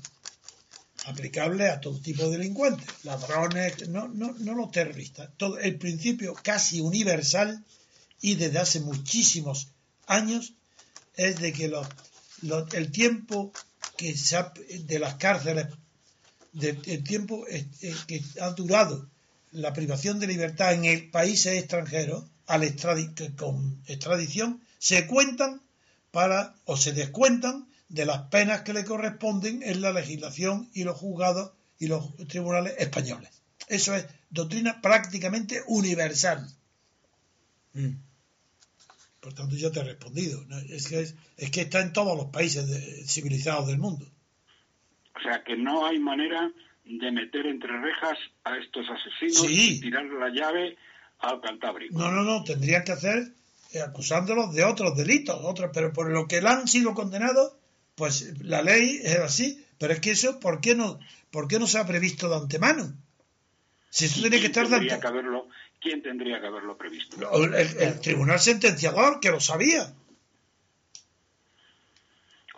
aplicable a todo tipo de delincuentes, ladrones, no, no, no los terroristas, todo el principio casi universal y desde hace muchísimos años es de que los, el tiempo que se de las cárceles, el tiempo eh, que ha durado la privación de libertad en el países extranjeros al con extradición se cuentan para o se descuentan de las penas que le corresponden en la legislación y los juzgados y los tribunales españoles. Eso es doctrina prácticamente universal. Mm. Por tanto, yo te he respondido. Es, que es, que está en todos los países civilizados del mundo. O sea, que no hay manera de meter entre rejas a estos asesinos y tirar la llave al Cantábrico. No, no, no. Tendrían que hacer eh, acusándolos de otros delitos, otros, pero por lo que han sido condenados, pues la ley es así. Pero es que eso, ¿por qué no, por qué no se ha previsto de antemano? Si eso tiene que estar de antemano. ¿Quién tendría que haberlo previsto? El, tribunal sentenciador, que lo sabía.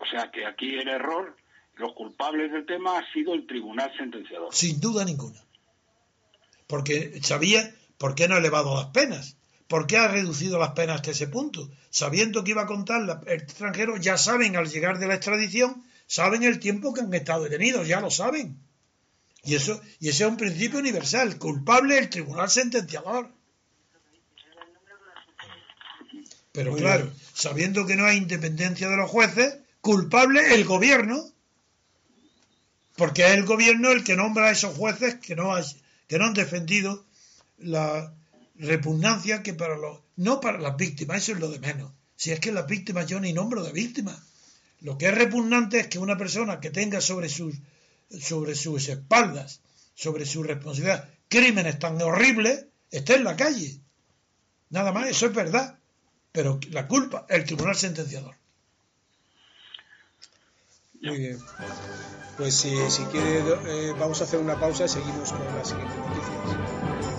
O sea que aquí el error, los culpables del tema ha sido el tribunal sentenciador. Sin duda ninguna. Porque sabía por qué no ha elevado las penas. ¿Por qué ha reducido las penas hasta ese punto? Sabiendo que iba a contar el extranjero, ya saben al llegar de la extradición, saben el tiempo que han estado detenidos, ya lo saben. Y eso y ese es un principio universal. Culpable el tribunal sentenciador. Pero claro, sabiendo que no hay independencia de los jueces, culpable el gobierno. Porque es el gobierno el que nombra a esos jueces que no, que no han defendido la, repugnancia que para los, no para las víctimas, eso es lo de menos. Si es que las víctimas yo ni nombro de víctimas. Lo que es repugnante es que una persona que tenga sobre sus, sobre sus espaldas, sobre su responsabilidad, crímenes tan horribles, esté en la calle. Nada más, eso es verdad. Pero la culpa, el tribunal sentenciador. Muy bien. Pues si, si quiere, eh, vamos a hacer una pausa y seguimos con las siguientes noticias.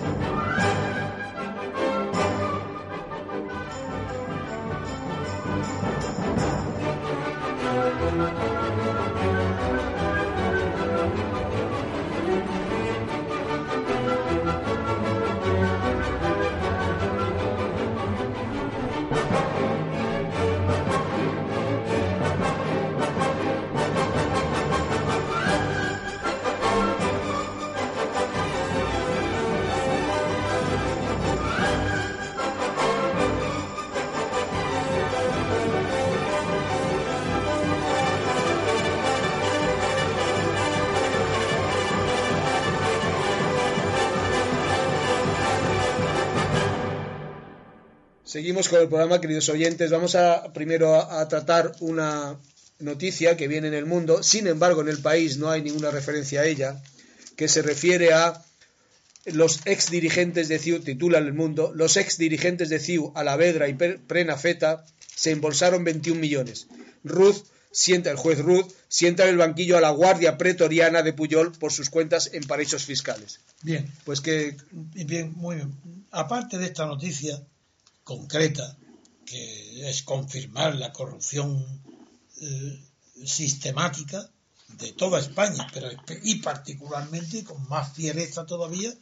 Seguimos con el programa, queridos oyentes. Vamos a primero a, tratar una noticia que viene en el mundo. Sin embargo, en el país no hay ninguna referencia a ella, que se refiere a los ex dirigentes de CIU, titula el mundo, los ex dirigentes de CIU, Alavedra y Prenafeta, se embolsaron 21 millones. Ruth sienta, el juez Ruth sienta en el banquillo a la guardia pretoriana de Puyol por sus cuentas en paraísos fiscales. Bien, pues que, bien, muy bien. Aparte de esta noticia, concreta, que es confirmar la corrupción eh, sistemática de toda España, pero y particularmente con más fiereza todavía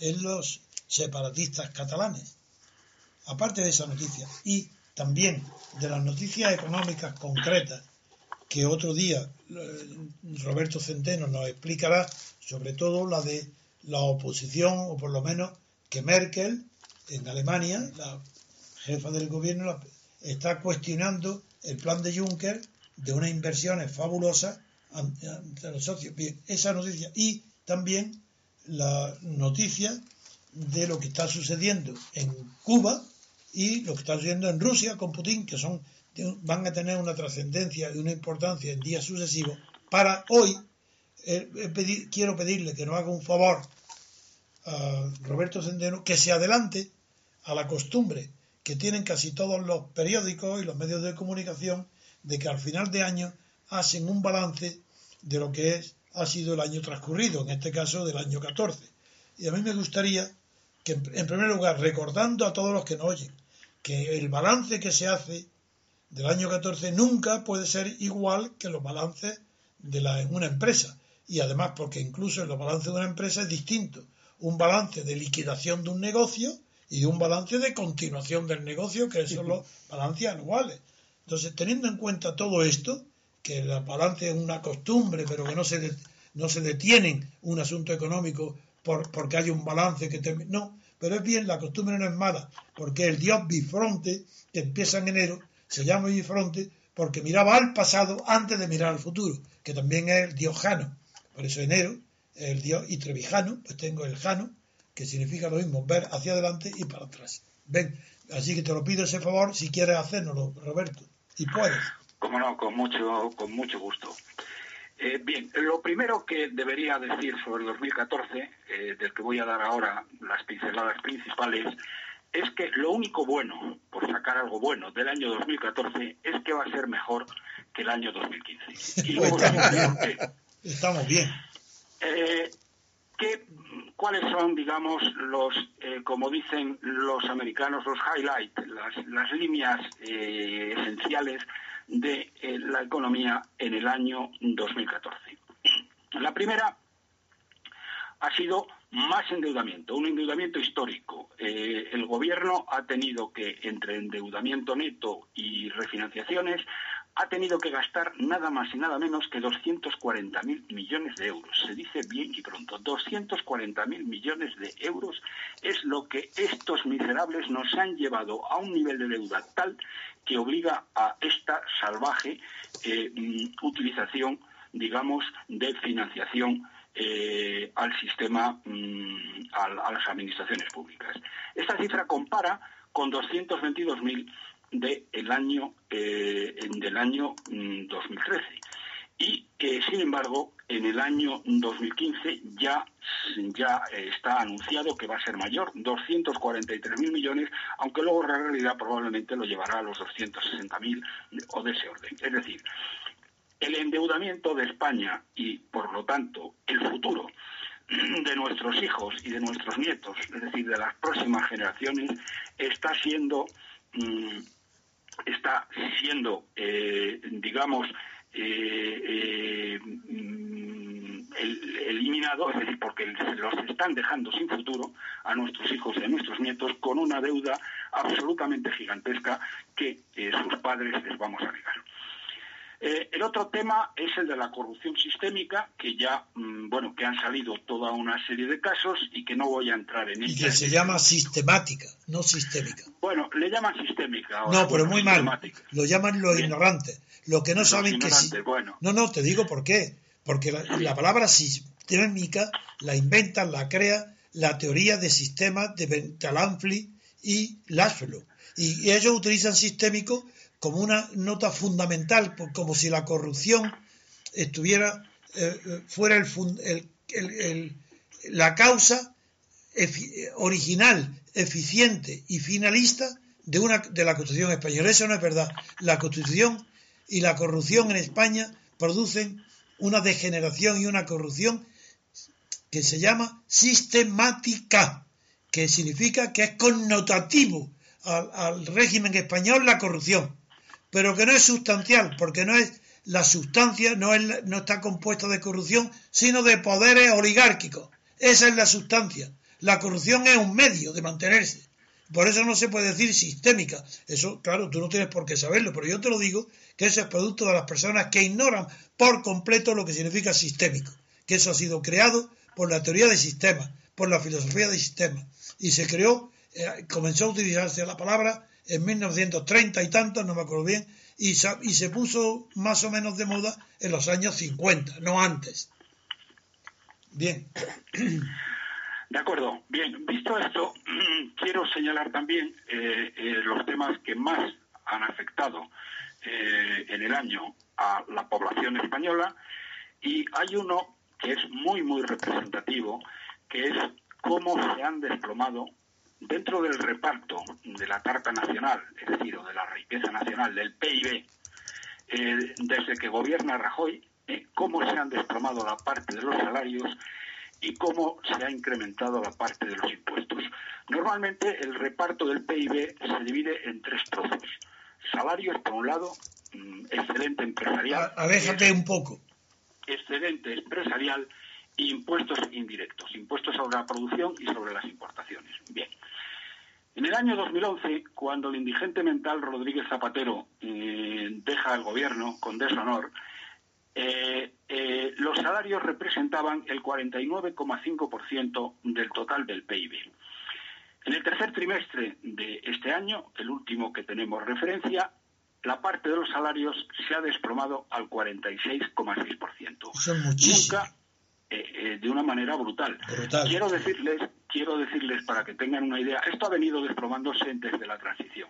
en los separatistas catalanes. Aparte de esa noticia y también de las noticias económicas concretas que otro día eh, Roberto Centeno nos explicará, sobre todo la de la oposición, o por lo menos que Merkel en Alemania, la jefa del gobierno está cuestionando el plan de Juncker de unas inversiones fabulosas ante los socios. Bien, esa noticia y también la noticia de lo que está sucediendo en Cuba y lo que está sucediendo en Rusia con Putin, que son van a tener una trascendencia y una importancia en días sucesivos. Para hoy, eh, eh, quiero pedirle que nos haga un favor a Roberto Centeno, que se adelante a la costumbre que tienen casi todos los periódicos y los medios de comunicación de que al final de año hacen un balance de lo que es, ha sido el año transcurrido, en este caso del año 14. Y a mí me gustaría que, en primer lugar, recordando a todos los que nos oyen, que el balance que se hace del año 14 nunca puede ser igual que los balances de la, en una empresa. Y además porque incluso en los balances de una empresa es distinto. Un balance de liquidación de un negocio y un balance de continuación del negocio, que son los balances anuales. Entonces, teniendo en cuenta todo esto, que el balance es una costumbre, pero que no se, no se detienen un asunto económico por, porque hay un balance que termina. No, pero es bien, la costumbre no es mala, porque el dios bifronte, que empieza en enero, se llama bifronte porque miraba al pasado antes de mirar al futuro, que también es el dios Jano. Por eso enero, el dios y trevijano, pues tengo el Jano, que significa lo mismo, ver hacia adelante y para atrás. Ven, así que te lo pido ese favor si quieres hacérnoslo, Roberto, y puedes. Como no, con mucho, con mucho gusto. Eh, bien, lo primero que debería decir sobre el 2014, eh, del que voy a dar ahora las pinceladas principales, es que lo único bueno, por sacar algo bueno, del año 2014 es que va a ser mejor que el año 2015. Y luego Estamos bien. Estamos bien. Eh, ¿qué, ¿Cuáles son, digamos, los, eh, como dicen los americanos, los highlights, las, las líneas eh, esenciales de eh, la economía en el año 2014? La primera ha sido más endeudamiento, un endeudamiento histórico. El gobierno ha tenido que, entre endeudamiento neto y refinanciaciones, ha tenido que gastar nada más y nada menos que 240.000 millones de euros. Se dice bien y pronto, 240.000 millones de euros es lo que estos miserables nos han llevado a un nivel de deuda tal que obliga a esta salvaje eh, mm, utilización, digamos, de financiación eh, al sistema, mm, a, a las administraciones públicas. Esta cifra compara con 222.000 del año eh, del año mm, 2013 y eh, sin embargo en el año 2015 ya ya eh, está anunciado que va a ser mayor 243.000 millones aunque luego la realidad probablemente lo llevará a los 260.000 o de ese orden. Es decir el endeudamiento de España y por lo tanto el futuro de nuestros hijos y de nuestros nietos, es decir, de las próximas generaciones, está siendo mm, está siendo, eh, digamos, eh, eh, el- eliminado, es decir, porque los están dejando sin futuro a nuestros hijos y a nuestros nietos con una deuda absolutamente gigantesca que eh, sus padres les vamos a negar. Eh, el otro tema es el de la corrupción sistémica, que ya, mm, bueno, que han salido toda una serie de casos y que no voy a entrar en Y ellos. que se llama sistemática, no sistémica. Bueno, le llaman sistémica. ahora, No, pero muy mal. Lo llaman los Bien. ignorantes. Los que no Los saben que sí. bueno. No, no, te digo por qué. Porque la, la palabra sistémica la inventan, la crea la teoría de sistemas de Bentalanfli y Laszlo. Y ellos utilizan sistémico como una nota fundamental, como si la corrupción estuviera eh, eh, fuera el, la causa original, eficiente y finalista de una de la Constitución española. Eso no es verdad. La Constitución y la corrupción en España producen una degeneración y una corrupción que se llama sistemática, que significa que es connotativo al régimen español la corrupción, pero que no es sustancial, porque no es la sustancia, no, es no está compuesta de corrupción, sino de poderes oligárquicos. Esa es la sustancia. La corrupción es un medio de mantenerse. Por eso no se puede decir sistémica. Eso, claro, tú no tienes por qué saberlo, pero yo te lo digo que eso es producto de las personas que ignoran por completo lo que significa sistémico. Que eso ha sido creado por la teoría de sistemas, por la filosofía de sistemas. Y se creó, eh, comenzó a utilizarse la palabra en 1930 y tantos, no me acuerdo bien, y, y se puso más o menos de moda en los años 50, no antes. Bien, De acuerdo. Bien, visto esto, quiero señalar también eh, eh, los temas que más han afectado eh, en el año a la población española y hay uno que es muy, muy representativo, que es cómo se han desplomado dentro del reparto de la tarta nacional, es decir, o de la riqueza nacional, del PIB, eh, desde que gobierna Rajoy, eh, cómo se han desplomado la parte de los salarios y cómo se ha incrementado la parte de los impuestos. Normalmente el reparto del PIB se divide en tres trozos. Salarios, por un lado, mm, excedente empresarial. Aléjate un poco. Excedente empresarial e impuestos indirectos, impuestos sobre la producción y sobre las importaciones. Bien. En el año 2011, cuando el indigente mental Rodríguez Zapatero eh, deja el gobierno con deshonor, eh, eh, los salarios representaban el 49,5% del total del PIB. En el tercer trimestre de este año, el último que tenemos referencia, la parte de los salarios se ha desplomado al 46,6%. Nunca eh, de una manera brutal. Quiero decirles, quiero decirles para que tengan una idea, esto ha venido desplomándose desde la transición,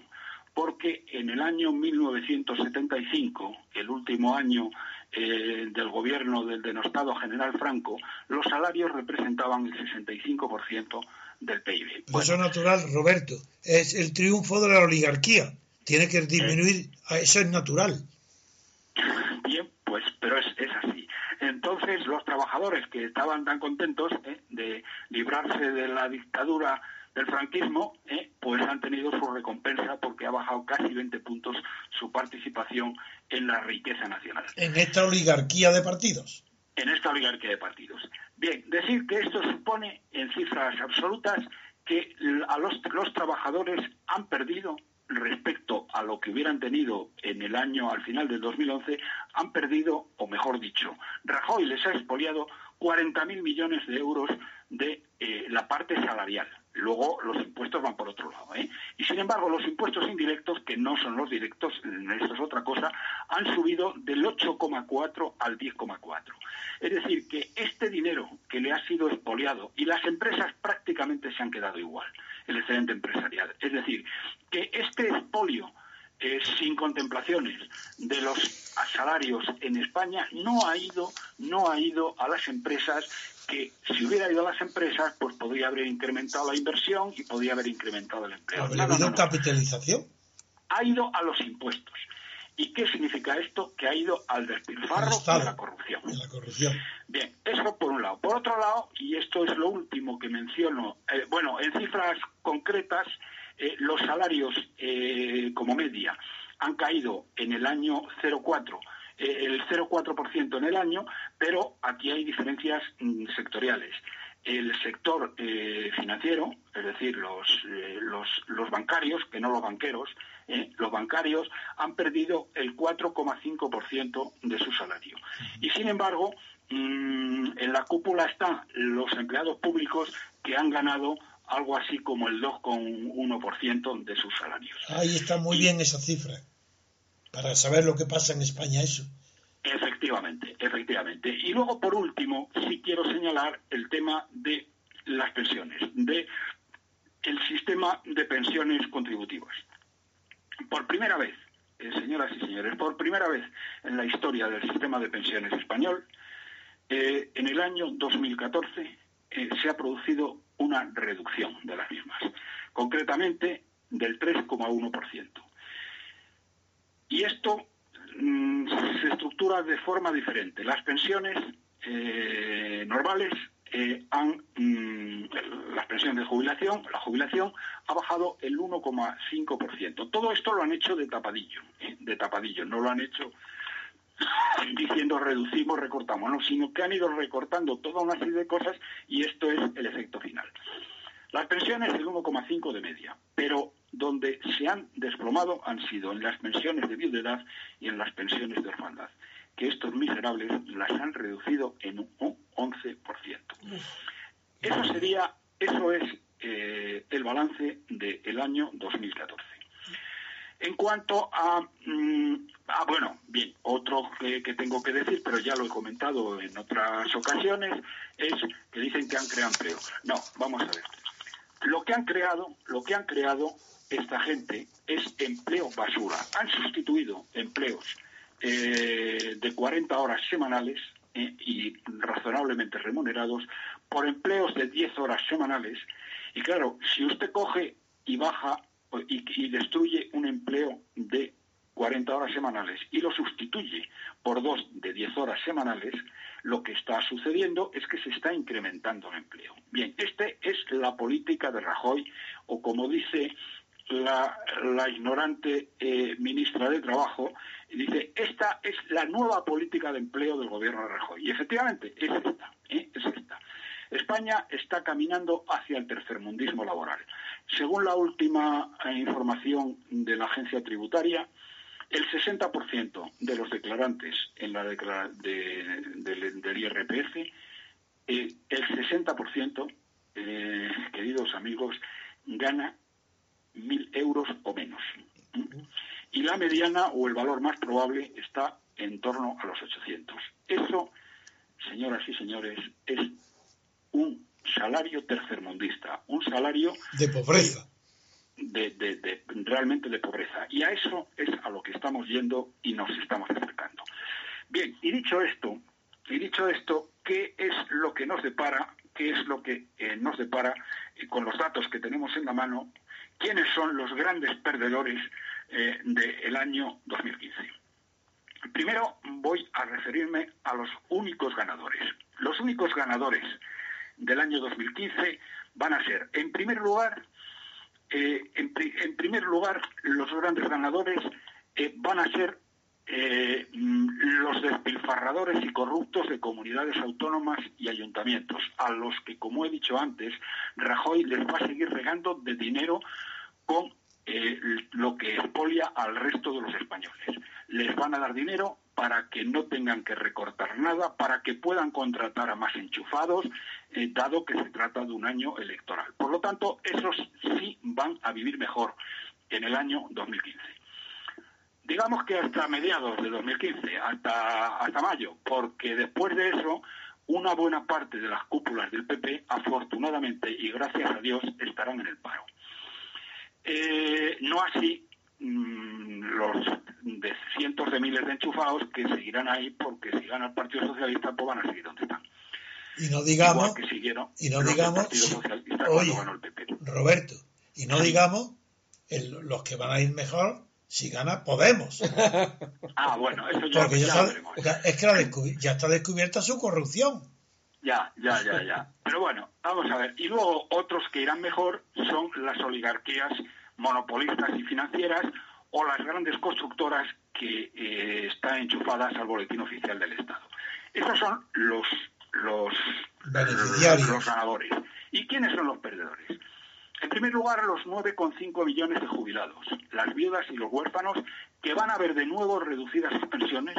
porque en el año 1975, el último año eh, del gobierno del denostado general Franco, los salarios representaban el 65% del PIB. eso es natural, Roberto. Es el triunfo de la oligarquía. Tiene que disminuir. Eso es natural. Bien, pues, pero es, así. Entonces, los trabajadores que estaban tan contentos eh, de librarse de la dictadura del franquismo, eh, pues han tenido su recompensa porque ha bajado casi 20 puntos su participación en la riqueza nacional. En esta oligarquía de partidos. En esta oligarquía de partidos. Bien, decir que esto supone en cifras absolutas que a los, los trabajadores han perdido respecto a lo que hubieran tenido en el año al final del 2011, han perdido, o mejor dicho, Rajoy les ha expoliado 40.000 millones de euros de eh, la parte salarial. Luego los impuestos van por otro lado. ¿eh? Y sin embargo, los impuestos indirectos, que no son los directos, esto es otra cosa, han subido del 8,4 al 10,4. Es decir, que este dinero que le ha sido expoliado y las empresas prácticamente se han quedado igual, el excedente empresarial. Es decir, que este expolio eh, sin contemplaciones de los salarios en España no ha ido no ha ido a las empresas que si hubiera ido a las empresas, pues podría haber incrementado la inversión y podría haber incrementado el empleo. ¿Ha habido capitalización? Ha ido a los impuestos. ¿Y qué significa esto? Que ha ido al despilfarro y la corrupción. la corrupción. Bien, eso por un lado. Por otro lado, y esto es lo último que menciono, eh, bueno, en cifras concretas, eh, los salarios eh, como media han caído en el año 04 eh, el 0,4% en el año, pero aquí hay diferencias mm, sectoriales. El sector eh, financiero, es decir, los, eh, los, los, bancarios, que no los banqueros, los bancarios han perdido el 4,5% de su salario. Y sin embargo, mm, en la cúpula están los empleados públicos que han ganado algo así como el 2,1% de sus salarios. Ahí está muy bien esa cifra para saber lo que pasa en España eso. Efectivamente, efectivamente. Y luego, por último, sí quiero señalar el tema de las pensiones, de el sistema de pensiones contributivas. Por primera vez, eh, señoras y señores, por primera vez en la historia del sistema de pensiones español, eh, en el año 2014 eh, se ha producido una reducción de las mismas, concretamente del 3,1%. Y esto mm, se estructura de forma diferente. Las pensiones eh, normales eh, han, mm, las pensiones de jubilación, la jubilación ha bajado el 1,5%. Todo esto lo han hecho de tapadillo, ¿eh? de tapadillo, no lo han hecho diciendo reducimos, recortamos, no, sino que han ido recortando toda una serie de cosas y esto es el efecto final. Las pensiones el 1,5 de media, pero donde se han desplomado han sido en las pensiones de viudedad y en las pensiones de orfandad, que estos miserables las han reducido en un 11%. Eso sería, eso es eh, el balance del año 2014. En cuanto a, mm, bueno, bien, otro que, que, tengo que decir, pero ya lo he comentado en otras ocasiones, es que dicen que han creado empleo. No, vamos a ver. Lo que han creado, lo que han creado esta gente es empleo basura. Han sustituido empleos eh, de 40 horas semanales eh, y razonablemente remunerados por empleos de 10 horas semanales. Y claro, si usted coge y baja y, destruye un empleo de 40 horas semanales y lo sustituye por dos de 10 horas semanales, lo que está sucediendo es que se está incrementando el empleo. Bien, esta es la política de Rajoy, o como dice la, ignorante eh, ministra de Trabajo, dice, esta es la nueva política de empleo del gobierno de Rajoy. Y efectivamente, es esta, ¿eh? es esta. España está caminando hacia el tercermundismo laboral. Según la última eh, información de la agencia tributaria, el 60% de los declarantes en la del IRPF, eh, el 60%, eh, queridos amigos, gana mil euros o menos. Y la mediana o el valor más probable está en torno a los 800. Eso, señoras y señores, es un salario tercermundista, un salario de pobreza. De, realmente de pobreza. Y a eso es a lo que estamos yendo y nos estamos acercando. Bien, y dicho esto, y dicho esto, ¿qué es lo que nos depara? ¿Qué es lo que eh, nos depara y con los datos que tenemos en la mano? ¿Quiénes son los grandes perdedores eh, del año 2015? Primero voy a referirme a los únicos ganadores. Los únicos ganadores del año 2015 van a ser, en primer lugar, eh, en, primer lugar, los grandes ganadores eh, van a ser eh, los despilfarradores y corruptos de comunidades autónomas y ayuntamientos, a los que, como he dicho antes, Rajoy les va a seguir regando de dinero con lo que expolia al resto de los españoles. Les van a dar dinero para que no tengan que recortar nada, para que puedan contratar a más enchufados, eh, dado que se trata de un año electoral. Por lo tanto, esos sí van a vivir mejor en el año 2015. Digamos que hasta mediados de 2015, hasta, hasta mayo, porque después de eso, una buena parte de las cúpulas del PP, afortunadamente y gracias a Dios, estarán en el paro. Eh, no así Mm, los de cientos de miles de enchufados que seguirán ahí porque si gana el Partido Socialista pues van a seguir donde están. Y no digamos, y no digamos, oye, Roberto, y no digamos los que van a ir mejor si gana Podemos. ah, bueno, eso ya, Porque ya, es que ya está descubierta su corrupción. Ya, ya, ya, ya. Pero bueno, vamos a ver. Y luego otros que irán mejor son las oligarquías monopolistas y financieras o las grandes constructoras que eh, están enchufadas al boletín oficial del Estado. Esos son los, los, los ganadores. ¿Y quiénes son los perdedores? En primer lugar, los 9,5 millones de jubilados, las viudas y los huérfanos, que van a ver de nuevo reducidas sus pensiones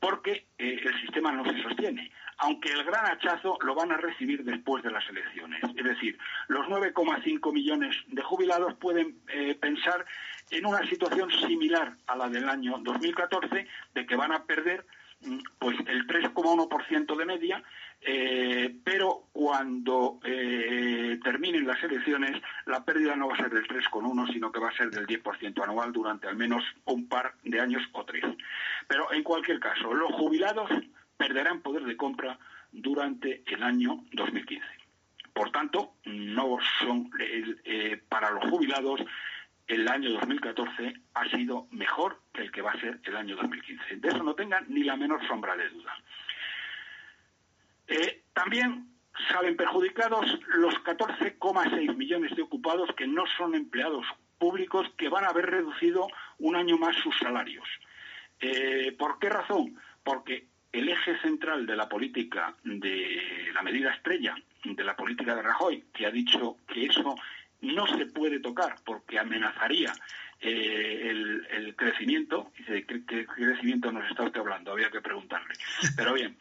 porque eh, el sistema no se sostiene aunque el gran hachazo lo van a recibir después de las elecciones. Es decir, los 9,5 millones de jubilados pueden eh, pensar en una situación similar a la del año 2014, de que van a perder mm, pues el 3,1% de media, eh, pero cuando eh, terminen las elecciones la pérdida no va a ser del 3,1, sino que va a ser del 10% anual durante al menos un par de años o tres. Pero en cualquier caso, los jubilados perderán poder de compra durante el año 2015. Por tanto, no son eh, para los jubilados el año 2014 ha sido mejor que el que va a ser el año 2015. De eso no tengan ni la menor sombra de duda. También salen perjudicados los 14,6 millones de ocupados que no son empleados públicos que van a haber reducido un año más sus salarios. Eh, ¿Por qué razón? Porque el eje central de la política de la medida estrella de la política de Rajoy, que ha dicho que eso no se puede tocar porque amenazaría eh, el, crecimiento. Dice, ¿qué, crecimiento nos está usted hablando? Había que preguntarle. Pero bien,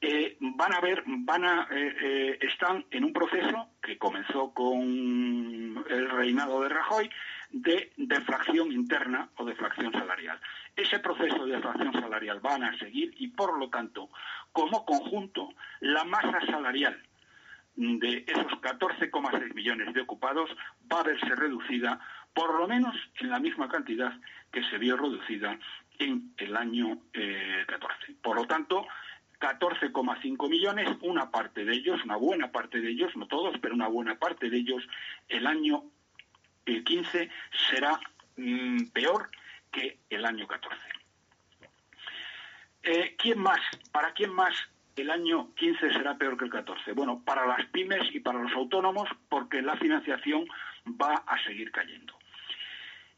eh, van a ver, van a, eh, están en un proceso que comenzó con el reinado de Rajoy de deflación interna o deflación salarial. Ese proceso de deflación salarial van a seguir y, por lo tanto, como conjunto, la masa salarial de esos 14,6 millones de ocupados va a verse reducida por lo menos en la misma cantidad que se vio reducida en el año 14. Eh, por lo tanto, 14,5 millones, una parte de ellos, una buena parte de ellos, no todos, pero una buena parte de ellos, el año 15 será mm, peor que el año 14. Eh, ¿Quién más? ¿Para quién más el año 15 será peor que el 14? Bueno, para las pymes y para los autónomos, porque la financiación va a seguir cayendo.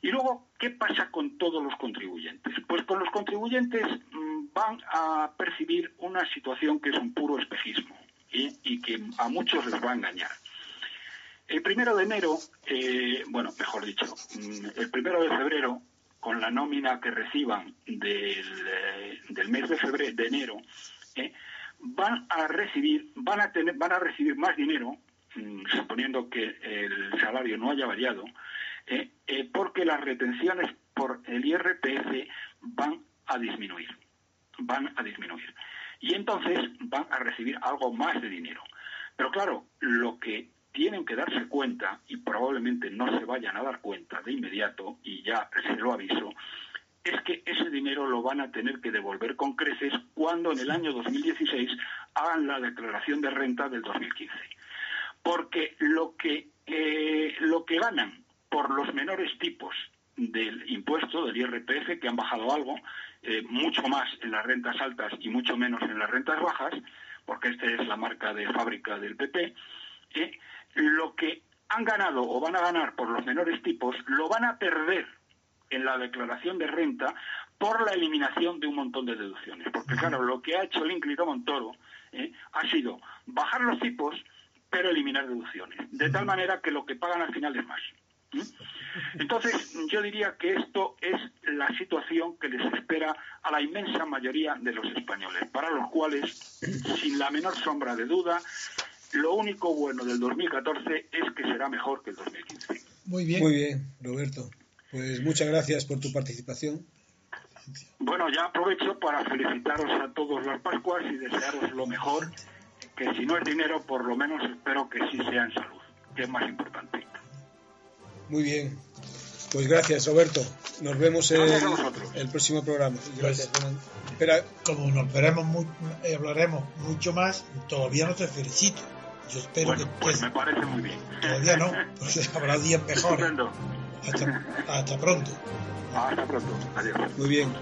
Y luego, ¿qué pasa con todos los contribuyentes? Pues con los contribuyentes mm, van a percibir una situación que es un puro espejismo y que a muchos les va a engañar. El primero de enero, eh, bueno, mejor dicho, mm, el primero de febrero, con la nómina que reciban del, eh, mes de febrero, de enero, eh, van a recibir, van a tener, van a recibir más dinero, mm, suponiendo que el salario no haya variado, porque las retenciones por el IRPF van a disminuir, van a disminuir. Y entonces van a recibir algo más de dinero. Pero claro, lo que tienen que darse cuenta, y probablemente no se vayan a dar cuenta de inmediato, y ya se lo aviso, es que ese dinero lo van a tener que devolver con creces cuando en el año 2016 hagan la declaración de renta del 2015. Porque lo que, eh, lo que ganan por los menores tipos del impuesto, del IRPF, que han bajado algo, eh, mucho más en las rentas altas y mucho menos en las rentas bajas, porque esta es la marca de fábrica del PP, eh, lo que han ganado o van a ganar por los menores tipos lo van a perder en la declaración de renta por la eliminación de un montón de deducciones. Porque claro, lo que ha hecho el ínclito Montoro eh, ha sido bajar los tipos, pero eliminar deducciones. De tal manera que lo que pagan al final es más. Entonces, yo diría que esto es la situación que les espera a la inmensa mayoría de los españoles, para los cuales, sin la menor sombra de duda, lo único bueno del 2014 es que será mejor que el 2015. Muy bien. Muy bien, Roberto. Pues muchas gracias por tu participación. Bueno, ya aprovecho para felicitaros a todos las Pascuas y desearos lo mejor, que si no es dinero, por lo menos espero que sí sea en salud, que es más importante. Muy bien. Pues gracias, Roberto. Nos vemos en el, próximo programa. Gracias. Espera. Como nos veremos, eh, hablaremos mucho más, todavía no te felicito. Yo espero que. Pues me parece muy bien. Todavía no, porque habrá días mejores. Hasta, hasta pronto. Hasta pronto. Adiós. Muy bien.